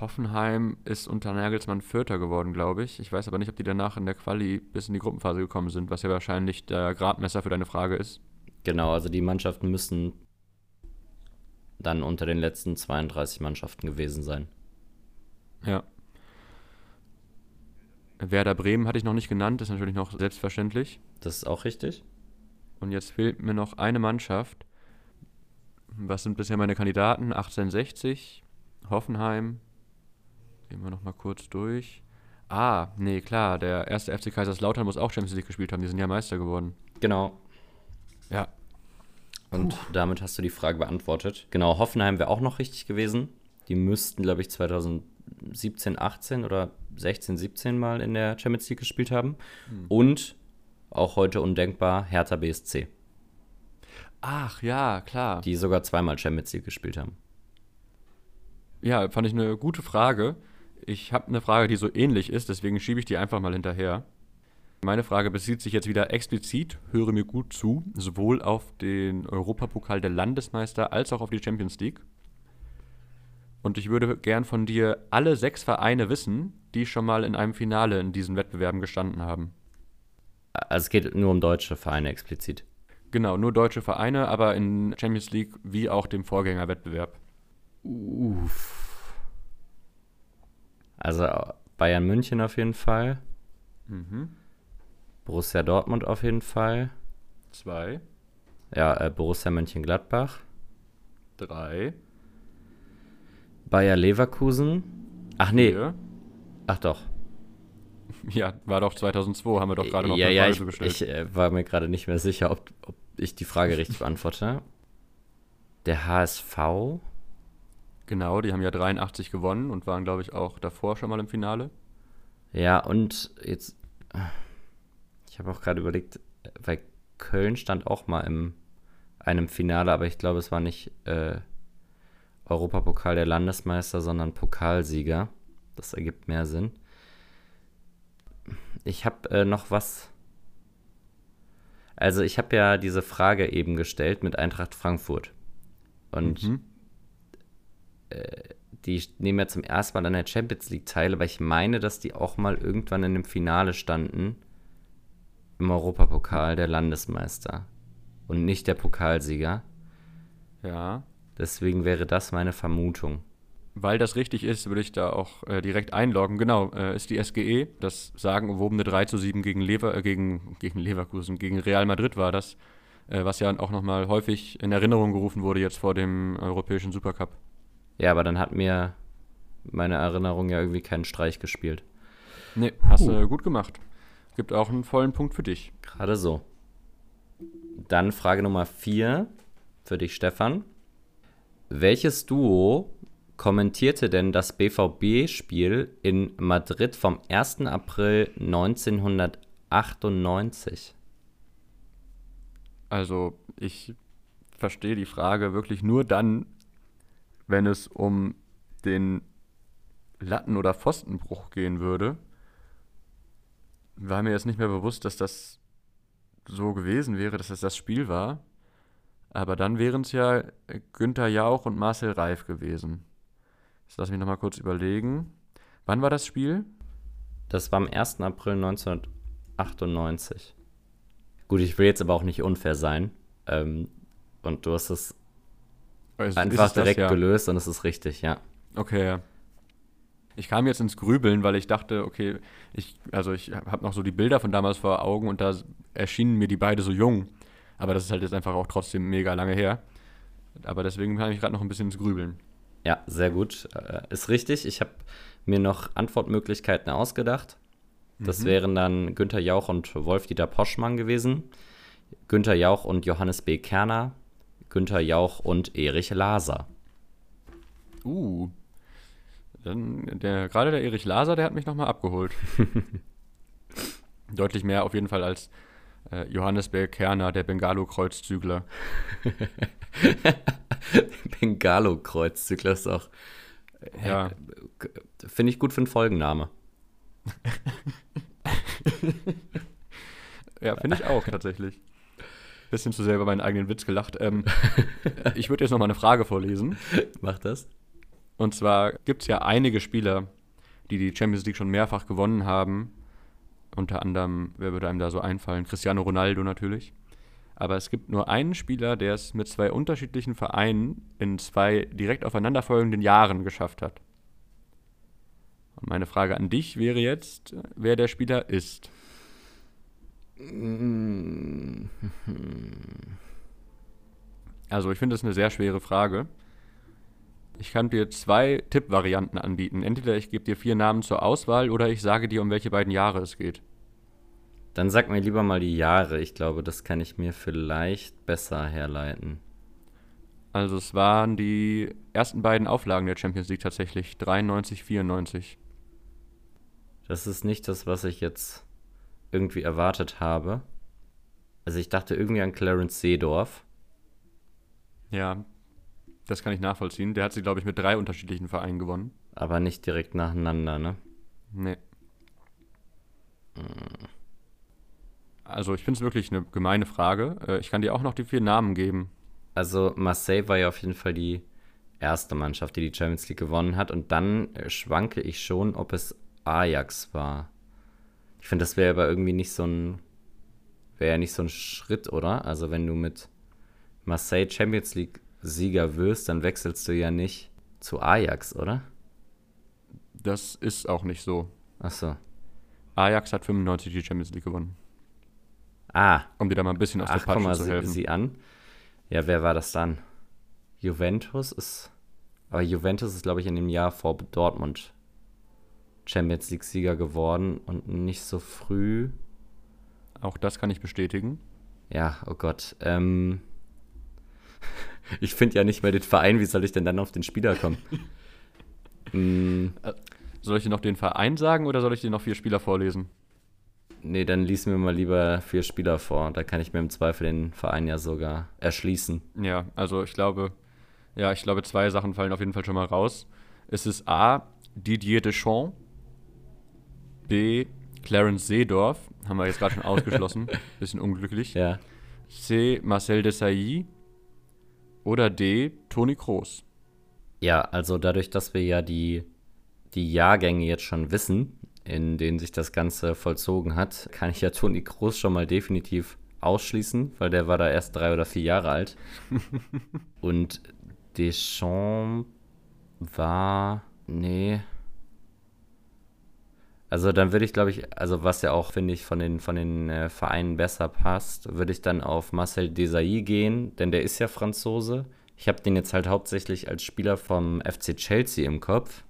Hoffenheim ist unter Nagelsmann Vierter geworden, glaube ich. Ich weiß aber nicht, ob die danach in der Quali bis in die Gruppenphase gekommen sind, was ja wahrscheinlich der Gradmesser für deine Frage ist. genau. Also die Mannschaften müssen dann unter den letzten 32 Mannschaften gewesen sein. Ja. Werder Bremen hatte ich noch nicht genannt, ist natürlich noch selbstverständlich. Das ist auch richtig. Und jetzt fehlt mir noch eine Mannschaft. Was sind bisher meine Kandidaten? 1860, Hoffenheim. Gehen wir noch mal kurz durch. Ah, nee, klar, der erste FC Kaiserslautern muss auch Champions League gespielt haben. Die sind ja Meister geworden. Genau. Ja. Und damit hast du die Frage beantwortet. Genau, Hoffenheim wäre auch noch richtig gewesen. Die müssten, glaube ich, 2017, 18 oder 16, 17 mal in der Champions League gespielt haben. Und auch heute undenkbar Hertha BSC, Ach, ja, klar. die sogar zweimal Champions League gespielt haben. Ja, fand ich eine gute Frage. Ich habe eine Frage, die so ähnlich ist, deswegen schiebe ich die einfach mal hinterher. Meine Frage bezieht sich jetzt wieder explizit, höre mir gut zu, sowohl auf den Europapokal der Landesmeister als auch auf die Champions League. Und ich würde gern von dir alle sechs Vereine wissen, die schon mal in einem Finale in diesen Wettbewerben gestanden haben. Also es geht nur um deutsche Vereine explizit. Genau, nur deutsche Vereine, aber in Champions League wie auch dem Vorgängerwettbewerb. Also Bayern München auf jeden Fall. Mhm. Borussia Dortmund auf jeden Fall. Zwei, Ja, äh, Borussia Mönchengladbach. drei, Bayer Leverkusen. Ach nee, vier. ach doch. Ja, war doch 2002, haben wir doch gerade noch ja, eine ja, Frage ich, so gestellt. ich äh, war mir gerade nicht mehr sicher, ob, ob ich die Frage richtig beantworte. Der HSV. Genau, die haben ja 83 gewonnen und waren, glaube ich, auch davor schon mal im Finale. Ja, und jetzt. Ich habe auch gerade überlegt, weil Köln stand auch mal in einem Finale, aber ich glaube, es war nicht äh, Europapokal der Landesmeister, sondern Pokalsieger. Das ergibt mehr Sinn. Ich habe äh, noch was. Also, ich habe ja diese Frage eben gestellt mit Eintracht Frankfurt. Und Mhm. die nehmen ja zum ersten Mal an der Champions League teil, aber ich meine, dass die auch mal irgendwann in einem Finale standen im Europapokal der Landesmeister und nicht der Pokalsieger. Ja. Deswegen wäre das meine Vermutung. Weil das richtig ist, würde ich da auch äh, direkt einloggen. Genau, äh, ist die SGE. Das sagenumwobene 3 zu 7 gegen, Lever, äh, gegen, gegen Leverkusen, gegen Real Madrid war das, äh, was ja auch nochmal häufig in Erinnerung gerufen wurde jetzt vor dem Europäischen Supercup. Ja, aber dann hat mir meine Erinnerung ja irgendwie keinen Streich gespielt. Nee, hast du gut gemacht. Gibt auch einen vollen Punkt für dich. Gerade so. Dann Frage Nummer 4 für dich, Stefan. Welches Duo kommentierte denn das BVB-Spiel in Madrid vom 1. April 1998? Also, ich verstehe die Frage wirklich nur dann, wenn es um den Latten- oder Pfostenbruch gehen würde. War mir jetzt nicht mehr bewusst, dass das so gewesen wäre, dass das das Spiel war. Aber dann wären es ja Günther Jauch und Marcel Reif gewesen. Jetzt lass mich nochmal kurz überlegen. Wann war das Spiel? Das war am 1. April 1998. Gut, ich will jetzt aber auch nicht unfair sein. Ähm, und du hast es Also, einfach es das, direkt ja? gelöst und es ist richtig, ja. Okay, ja. Ich kam jetzt ins Grübeln, weil ich dachte, okay, ich, also ich habe noch so die Bilder von damals vor Augen und da erschienen mir die beide so jung. Aber das ist halt jetzt einfach auch trotzdem mega lange her. Aber deswegen kam ich gerade noch ein bisschen ins Grübeln. Ja, sehr gut. Äh, ist richtig. Ich habe mir noch Antwortmöglichkeiten ausgedacht. Das wären dann Günther Jauch und Wolf-Dieter Poschmann gewesen. Günther Jauch und Johannes B. Kerner. Günther Jauch und Erich Laser. Uh. Dann der, gerade der Erich Laser, der hat mich nochmal abgeholt. Deutlich mehr auf jeden Fall als äh, Johannes B. Kerner, der Bengalo-Kreuzzügler. Bengalo-Kreuzzügler ist auch. Ja. Finde ich gut für einen Folgenname. Ja, finde ich auch tatsächlich. Bisschen zu sehr über meinen eigenen Witz gelacht. Ähm, ich würde jetzt noch mal eine Frage vorlesen. Mach das. Und zwar gibt es ja einige Spieler, die die Champions League schon mehrfach gewonnen haben. Unter anderem, wer würde einem da so einfallen? Cristiano Ronaldo natürlich. Aber es gibt nur einen Spieler, der es mit zwei unterschiedlichen Vereinen in zwei direkt aufeinanderfolgenden Jahren geschafft hat. Und meine Frage an dich wäre jetzt, wer der Spieler ist. Also ich finde das eine sehr schwere Frage. Ich kann dir zwei Tippvarianten anbieten. Entweder ich gebe dir vier Namen zur Auswahl oder ich sage dir, um welche beiden Jahre es geht. Dann sag mir lieber mal die Jahre. Ich glaube, das kann ich mir vielleicht besser herleiten. Also es waren die ersten beiden Auflagen der Champions League tatsächlich, 93, 94. Das ist nicht das, was ich jetzt irgendwie erwartet habe. Also ich dachte irgendwie an Clarence Seedorf. Ja, das kann ich nachvollziehen. Der hat sie, glaube ich, mit drei unterschiedlichen Vereinen gewonnen. Aber nicht direkt nacheinander, ne? Nee. Also ich finde es wirklich eine gemeine Frage. Äh, Ich kann dir auch noch die vier Namen geben. Also Marseille war ja auf jeden Fall die erste Mannschaft, die die Champions League gewonnen hat. Und dann äh, schwanke ich schon, ob es Ajax war. Ich finde, das wäre aber irgendwie nicht so ein, wäre ja nicht so ein Schritt, oder? Also wenn du mit Marseille Champions League Sieger wirst, dann wechselst du ja nicht zu Ajax, oder? Das ist auch nicht so. Ach so. Ajax hat 95 die Champions League gewonnen. Ah, Um dir da mal ein bisschen aus ach, der Patsche mal zu sie, helfen. sie an. Ja, wer war das dann? Juventus ist, aber Juventus ist, glaube ich, in dem Jahr vor Dortmund Champions League Sieger geworden und nicht so früh. Auch das kann ich bestätigen. Ja, oh Gott. Ähm, ich finde ja nicht mehr den Verein. Wie soll ich denn dann auf den Spieler kommen? mm, Soll ich dir noch den Verein sagen oder soll ich dir noch vier Spieler vorlesen? nee, dann lies mir mal lieber vier Spieler vor. Da kann ich mir im Zweifel den Verein ja sogar erschließen. Ja, also ich glaube, ja, ich glaube, zwei Sachen fallen auf jeden Fall schon mal raus. Es ist A, Didier Deschamps, B, Clarence Seedorf, haben wir jetzt gerade schon ausgeschlossen, bisschen unglücklich. Ja. C, Marcel Desailly oder D, Toni Kroos. Ja, also dadurch, dass wir ja die, die Jahrgänge jetzt schon wissen, in denen sich das Ganze vollzogen hat, kann ich ja Toni Kroos schon mal definitiv ausschließen, weil der war da erst drei oder vier Jahre alt. Und Deschamps war. Nee. Also dann würde ich, glaube ich, also was ja auch, finde ich, von den, von den äh, Vereinen besser passt, würde ich dann auf Marcel Desailly gehen, denn der ist ja Franzose. Ich habe den jetzt halt hauptsächlich als Spieler vom FC Chelsea im Kopf.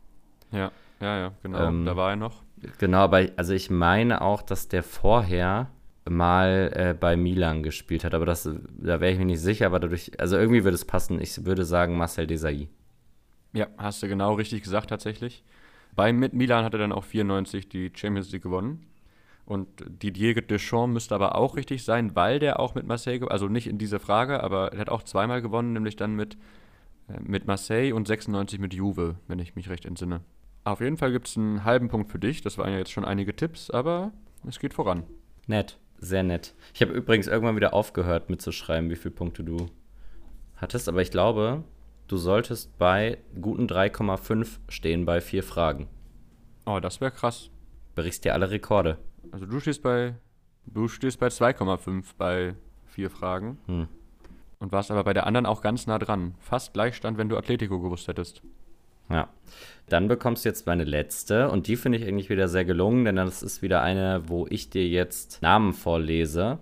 Ja, ja, ja, genau. Ähm, da war er noch. Genau, aber also ich meine auch, dass der vorher mal äh, bei Milan gespielt hat, aber das, da wäre ich mir nicht sicher, aber dadurch, also irgendwie würde es passen. Ich würde sagen Marcel Desailly. Ja, hast du genau richtig gesagt tatsächlich. Bei mit Milan hat er dann auch 94 die Champions League gewonnen. Und Didier Deschamps müsste aber auch richtig sein, weil der auch mit Marseille, also nicht in dieser Frage, aber er hat auch zweimal gewonnen, nämlich dann mit, äh, mit Marseille und 96 mit Juve, wenn ich mich recht entsinne. Auf jeden Fall gibt es einen halben Punkt für dich. Das waren ja jetzt schon einige Tipps, aber es geht voran. Nett, sehr nett. Ich habe übrigens irgendwann wieder aufgehört mitzuschreiben, wie viele Punkte du hattest, aber ich glaube, du solltest bei guten 3,5 stehen bei vier Fragen. Oh, das wäre krass. Brichst dir alle Rekorde. Also du stehst bei du stehst bei 2,5 bei vier Fragen Hm. und warst aber bei der anderen auch ganz nah dran. Fast Gleichstand, wenn du Atletico gewusst hättest. Ja. Dann bekommst du jetzt meine letzte und die finde ich eigentlich wieder sehr gelungen, denn das ist wieder eine, wo ich dir jetzt Namen vorlese,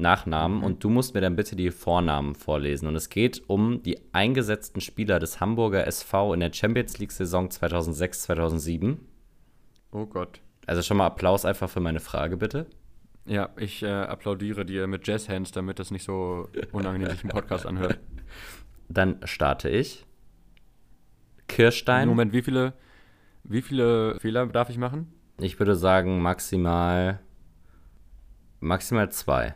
Nachnamen Mhm. und du musst mir dann bitte die Vornamen vorlesen. Und es geht um die eingesetzten Spieler des Hamburger SV in der Champions League Saison 2006-2007. Oh Gott. Also schon mal Applaus einfach für meine Frage, bitte. Ja, ich äh, applaudiere dir mit Jazzhands, damit das nicht so unangenehm sich im Podcast anhört. Dann starte ich. Kirstein. Moment, wie viele, wie viele Fehler darf ich machen? Ich würde sagen maximal maximal zwei.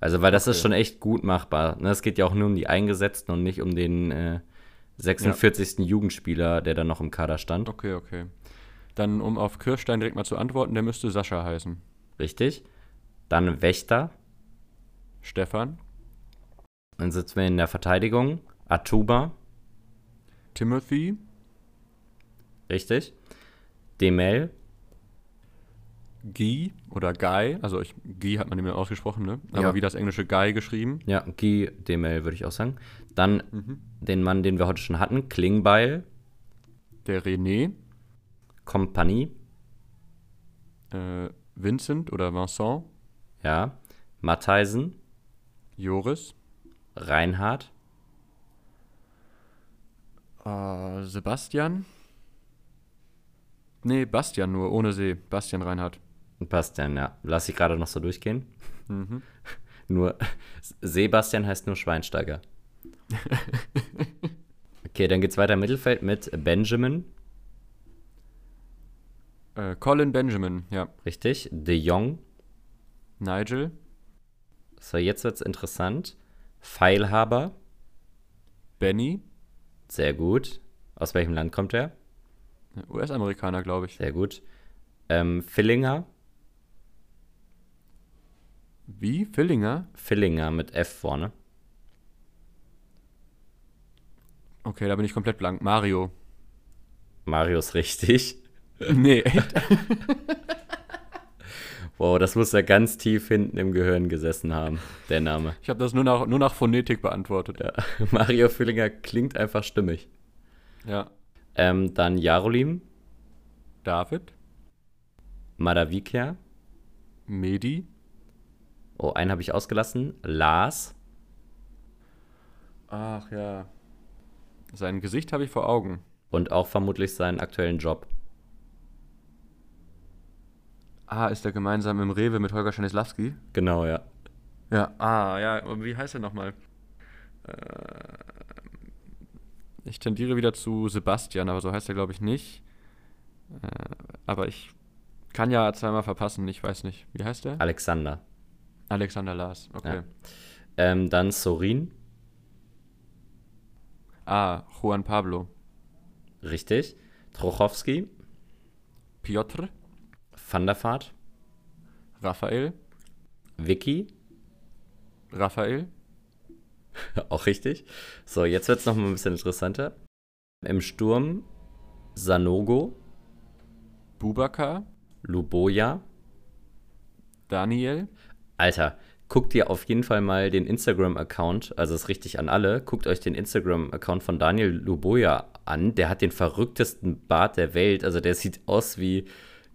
Also weil das ist Okay. schon echt gut machbar. Ne, es geht ja auch nur um die Eingesetzten und nicht um den äh, 46. Jugendspieler, der dann noch im Kader stand. Okay, okay. Dann, um auf Kirstein direkt mal zu antworten, der müsste Sascha heißen. Richtig. Dann Wächter. Stefan, Dann sitzen wir in der Verteidigung. Atuba. Timothy, Richtig. Demel. Guy oder Guy. Also ich, Guy hat man immer ausgesprochen, ne? Aber Ja. wie das englische Guy geschrieben. Ja, Guy Demel würde ich auch sagen. Dann Mhm. den Mann, den wir heute schon hatten. Klingbeil. Der René, Kompanie. äh, Vincent oder Vincent, Ja. Mattheisen. Joris, Reinhard. äh, Sebastian. Nee, Bastian nur, ohne See. Bastian Reinhardt. Bastian, ja. Lass ich gerade noch so durchgehen. Mhm. Nur, Sebastian heißt nur Schweinsteiger. okay, dann geht's weiter im Mittelfeld mit Benjamin, Äh, Colin Benjamin, ja. richtig. De Jong. Nigel, So, jetzt wird's interessant. Pfeilhaber, Benny, sehr gut. Aus welchem Land kommt er? US-Amerikaner, glaube ich. Sehr gut. Ähm, Fillinger, Wie? Fillinger? Fillinger mit F vorne. Okay, da bin ich komplett blank. Mario. Marius richtig. nee, echt? Wow, das muss ja ganz tief hinten im Gehirn gesessen haben, der Name. Ich habe das nur nach, nur nach Phonetik beantwortet. Ja. Mario Fillinger klingt einfach stimmig. Ja. Ähm, dann Jarolim, David, Madavikia. Medi, Oh, einen habe ich ausgelassen. Lars. Ach ja. Sein Gesicht habe ich vor Augen. Und auch vermutlich seinen aktuellen Job. Ah, ist der gemeinsam im Rewe mit Holger Stanislawski? Genau, ja. Ja. Ah, ja. Und wie heißt er nochmal? Äh, ich tendiere wieder zu Sebastian, aber so heißt er, glaube ich, nicht. Äh, aber ich kann ja zweimal verpassen, ich weiß nicht. Wie heißt der? Alexander. Alexander Lars, okay. Ja. Ähm, dann Sorin. Ah, Juan Pablo. Richtig. Trochowski. Piotr, Van der Vaart. Raphael, Vicky. Raphael, Auch richtig. So, jetzt wird es nochmal ein bisschen interessanter. Im Sturm Sanogo, Bubakar, Luboja. Daniel. Alter, guckt ihr auf jeden Fall mal den Instagram-Account, also ist richtig an alle, guckt euch den Instagram-Account von Daniel Luboja an. Der hat den verrücktesten Bart der Welt. Also der sieht aus wie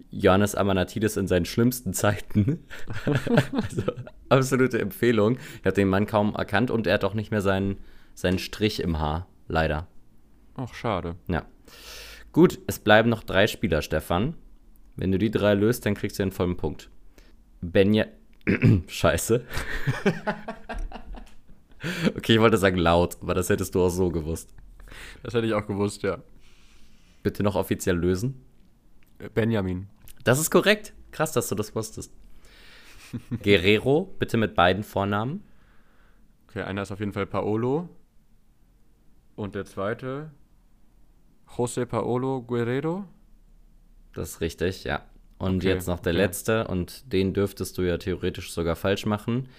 Johannes Amanatidis in seinen schlimmsten Zeiten. also absolute Empfehlung. Ich habe den Mann kaum erkannt und er hat auch nicht mehr seinen, seinen Strich im Haar, leider. Ach, schade. Ja. Gut, es bleiben noch drei Spieler, Stefan. Wenn du die drei löst, dann kriegst du einen vollen Punkt. Benja. Scheiße. okay, ich wollte sagen laut, aber das hättest du auch so gewusst. Das hätte ich auch gewusst, ja. Bitte noch offiziell lösen. Äh, Benjamin. Das ist korrekt. Krass, dass du das wusstest. Guerrero, bitte mit beiden Vornamen. Okay, einer ist auf jeden Fall Paolo. Und der zweite José Paolo Guerrero. Das ist richtig, ja. Und Okay, jetzt noch der okay. letzte, und den dürftest du ja theoretisch sogar falsch machen,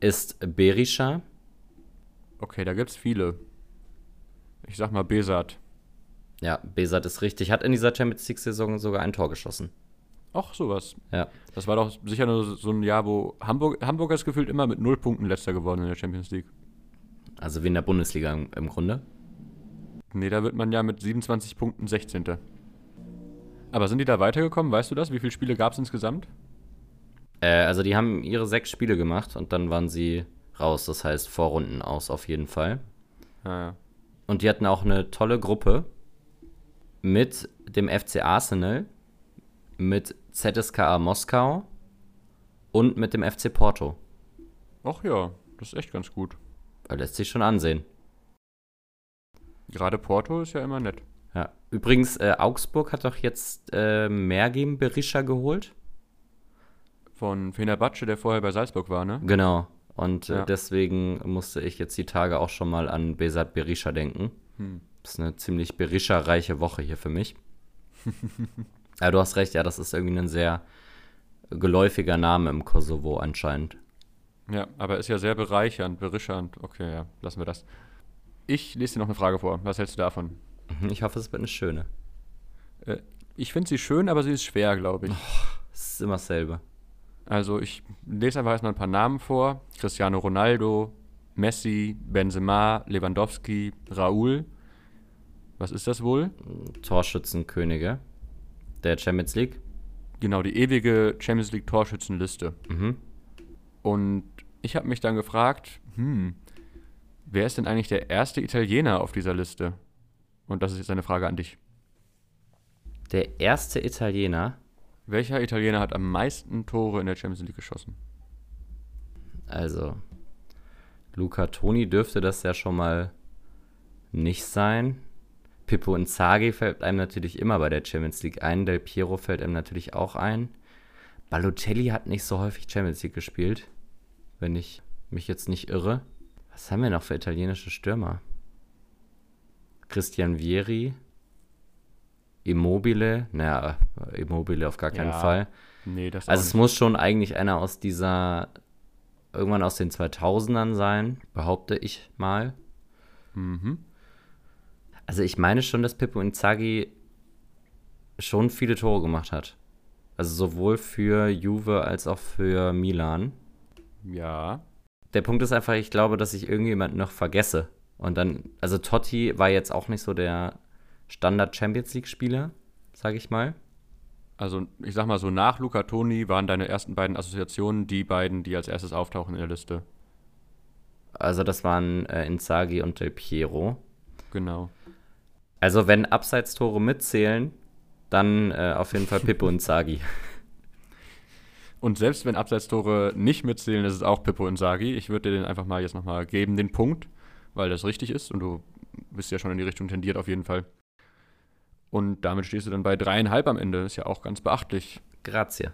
ist Berisha. Okay, da gibt's viele. Ich sag mal Besat. Ja, Besat ist richtig. Hat in dieser Champions League-Saison sogar ein Tor geschossen. Ach, sowas. Ja. Das war doch sicher nur so ein Jahr, wo Hamburg, Hamburg ist gefühlt immer mit null Punkten letzter geworden in der Champions League. Also wie in der Bundesliga im, im Grunde. Nee, da wird man ja mit 27 Punkten 16. Aber sind die da weitergekommen? Weißt du das? Wie viele Spiele gab es insgesamt? Äh, also die haben ihre sechs Spiele gemacht und dann waren sie raus. Das heißt Vorrunden aus auf jeden Fall. Ja, ja. Und die hatten auch eine tolle Gruppe mit dem FC Arsenal, mit ZSKA Moskau und mit dem FC Porto. Ach ja, das ist echt ganz gut. Das lässt sich schon ansehen. Gerade Porto ist ja immer nett. Ja. Übrigens, äh, Augsburg hat doch jetzt äh, Mergim Berisha geholt. Von Fenerbahce, der vorher bei Salzburg war, ne? Genau. Und Ja. äh, deswegen musste ich jetzt die Tage auch schon mal an Besat Berisha denken. Hm. Das ist eine ziemlich Berisha-reiche Woche hier für mich. Aber du hast recht, ja, das ist irgendwie ein sehr geläufiger Name im Kosovo anscheinend. Ja, aber ist ja sehr bereichernd, berischernd. Okay, ja, lassen wir das. Ich lese dir noch eine Frage vor. Was hältst du davon? Mhm, Ich hoffe, es wird eine schöne. Äh, ich finde sie schön, aber sie ist schwer, glaube ich. Es ist immer dasselbe. Also ich lese einfach erstmal ein paar Namen vor. Cristiano Ronaldo, Messi, Benzema, Lewandowski, Raúl. Was ist das wohl? Torschützenkönige der Champions League. Genau, die ewige Champions League Torschützenliste. Mhm. Und ich habe mich dann gefragt, hm, wer ist denn eigentlich der erste Italiener auf dieser Liste? Und das ist jetzt eine Frage an dich. Der erste Italiener, Welcher Italiener hat am meisten Tore in der Champions League geschossen? also Luca Toni dürfte das ja schon mal nicht sein. Pippo Inzaghi fällt einem natürlich immer bei der Champions League ein. Del Piero fällt einem natürlich auch ein. Balotelli hat nicht so häufig Champions League gespielt, wenn ich mich jetzt nicht irre. Was haben wir noch für italienische Stürmer? Christian Vieri, Immobile, naja, Immobile auf gar keinen Ja, Fall. Nee, das Also es muss schon eigentlich einer aus dieser, irgendwann aus den 2000ern sein, behaupte ich mal. Mhm. Also ich meine schon, dass Pippo Inzaghi schon viele Tore gemacht hat. Also sowohl für Juve als auch für Milan. Ja. Der Punkt ist einfach, ich glaube, dass ich irgendjemand noch vergesse. Und dann, also Totti war jetzt auch nicht so der Standard Champions League Spieler, sage ich mal. Also ich sag mal so, nach Luca Toni waren deine ersten beiden Assoziationen die beiden, die als erstes auftauchen in der Liste. Also das waren äh, Inzaghi und Del Piero. Genau. Also wenn Abseitstore mitzählen, dann äh, auf jeden Fall Pippo Inzaghi. Und selbst wenn Abseitstore nicht mitzählen, ist es auch Pippo Inzaghi. Ich würde dir den einfach mal jetzt nochmal geben, den Punkt, weil das richtig ist und du bist ja schon in die Richtung tendiert auf jeden Fall. Und damit stehst du dann bei dreieinhalb am Ende. Ist ja auch ganz beachtlich. Grazie.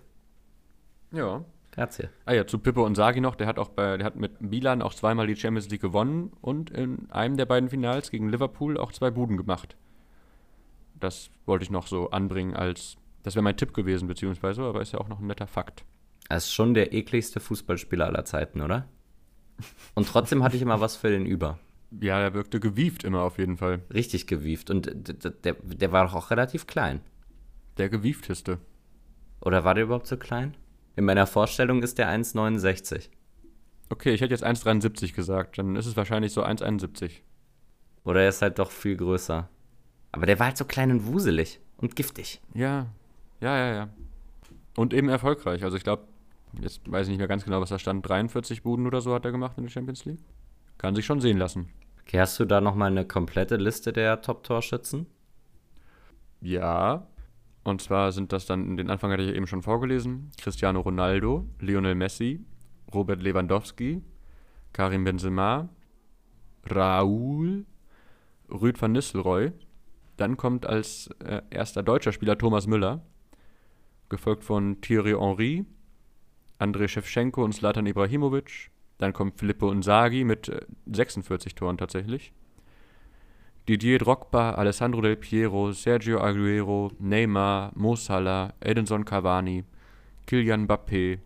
Ja. Grazie. Ah ja, zu Pippo Inzaghi noch, der hat auch bei, der hat mit Milan auch zweimal die Champions League gewonnen und in einem der beiden Finals gegen Liverpool auch zwei Buden gemacht. Das wollte ich noch so anbringen als, das wäre mein Tipp gewesen, beziehungsweise, aber ist ja auch noch ein netter Fakt. Er ist schon der ekligste Fußballspieler aller Zeiten, oder? Und trotzdem hatte ich immer was für den über. Ja, er wirkte gewieft immer auf jeden Fall. Richtig gewieft. Und der, der war doch auch relativ klein. Der gewiefteste. Oder war der überhaupt so klein? In meiner Vorstellung ist der 1,69. Okay, ich hätte jetzt 1,73 gesagt. Dann ist es wahrscheinlich so 1,71. Oder er ist halt doch viel größer. Aber der war halt so klein und wuselig und giftig. Ja, ja, ja, ja. Und eben erfolgreich. Also ich glaube, jetzt weiß ich nicht mehr ganz genau, was da stand. 43 Buden oder so hat er gemacht in der Champions League. Kann sich schon sehen lassen. Okay, hast du da nochmal eine komplette Liste der Top-Torschützen? Ja. Und zwar sind das dann, den Anfang hatte ich eben schon vorgelesen, Cristiano Ronaldo, Lionel Messi, Robert Lewandowski, Karim Benzema, Raoul, Rüd van Nistelrooy. Dann kommt als äh, erster deutscher Spieler Thomas Müller, gefolgt von Thierry Henry, Andrei Shevchenko und Slatan Ibrahimovic. Dann kommt Filippo Inzaghi mit 46 äh, Toren tatsächlich. Didier Drogba, Alessandro Del Piero, Sergio Aguero, Neymar, Mo Salah, Edinson Cavani, Kylian Mbappé,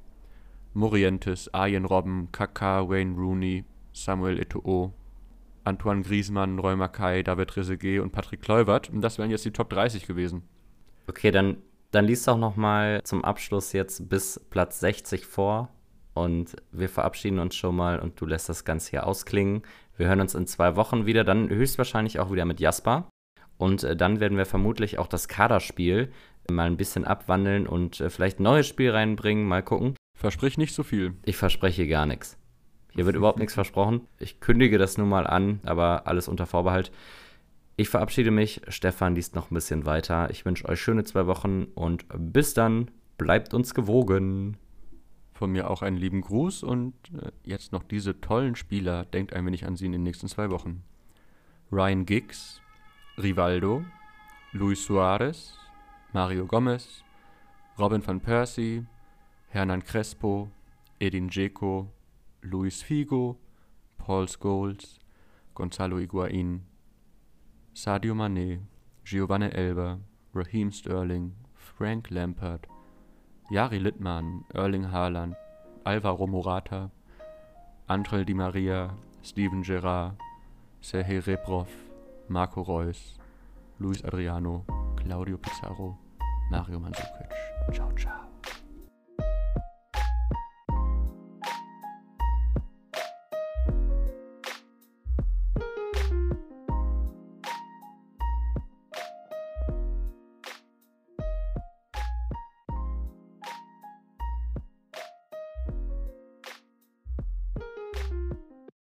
Morientes, Arjen Robben, Kaká, Wayne Rooney, Samuel Eto'o, Antoine Griezmann, Roy Mackay, David Trezeguet und Patrick Kluivert. Und das wären jetzt die Top 30 gewesen. Okay, dann, dann liest doch noch mal zum Abschluss jetzt bis Platz 60 vor. Und wir verabschieden uns schon mal und du lässt das Ganze hier ausklingen. Wir hören uns in zwei Wochen wieder, dann höchstwahrscheinlich auch wieder mit Jasper. Und äh, dann werden wir vermutlich auch das Kaderspiel mal ein bisschen abwandeln und äh, vielleicht ein neues Spiel reinbringen. Mal gucken. Versprich nicht so viel. Ich verspreche gar nichts. Hier wird überhaupt nichts versprochen. Ich kündige das nun mal an, aber alles unter Vorbehalt. Ich verabschiede mich. Stefan liest noch ein bisschen weiter. Ich wünsche euch schöne zwei Wochen und bis dann. Bleibt uns gewogen. Von mir auch einen lieben Gruß und äh, jetzt noch diese tollen Spieler. Denkt ein wenig an sie in den nächsten zwei Wochen. Ryan Giggs, Rivaldo, Luis Suarez, Mario Gomez, Robin van Persie, Hernan Crespo, Edin Dzeko, Luis Figo, Paul Scholes, Gonzalo Higuain, Sadio Mané, Giovanni Elber, Raheem Sterling, Frank Lampard, Jari Littmann, Erling Haaland, Alvaro Morata, Angel Di Maria, Steven Gerrard, Sergei Rebrov, Marco Reus, Luis Adriano, Claudio Pizarro, Mario Mandzukic. Ciao, ciao.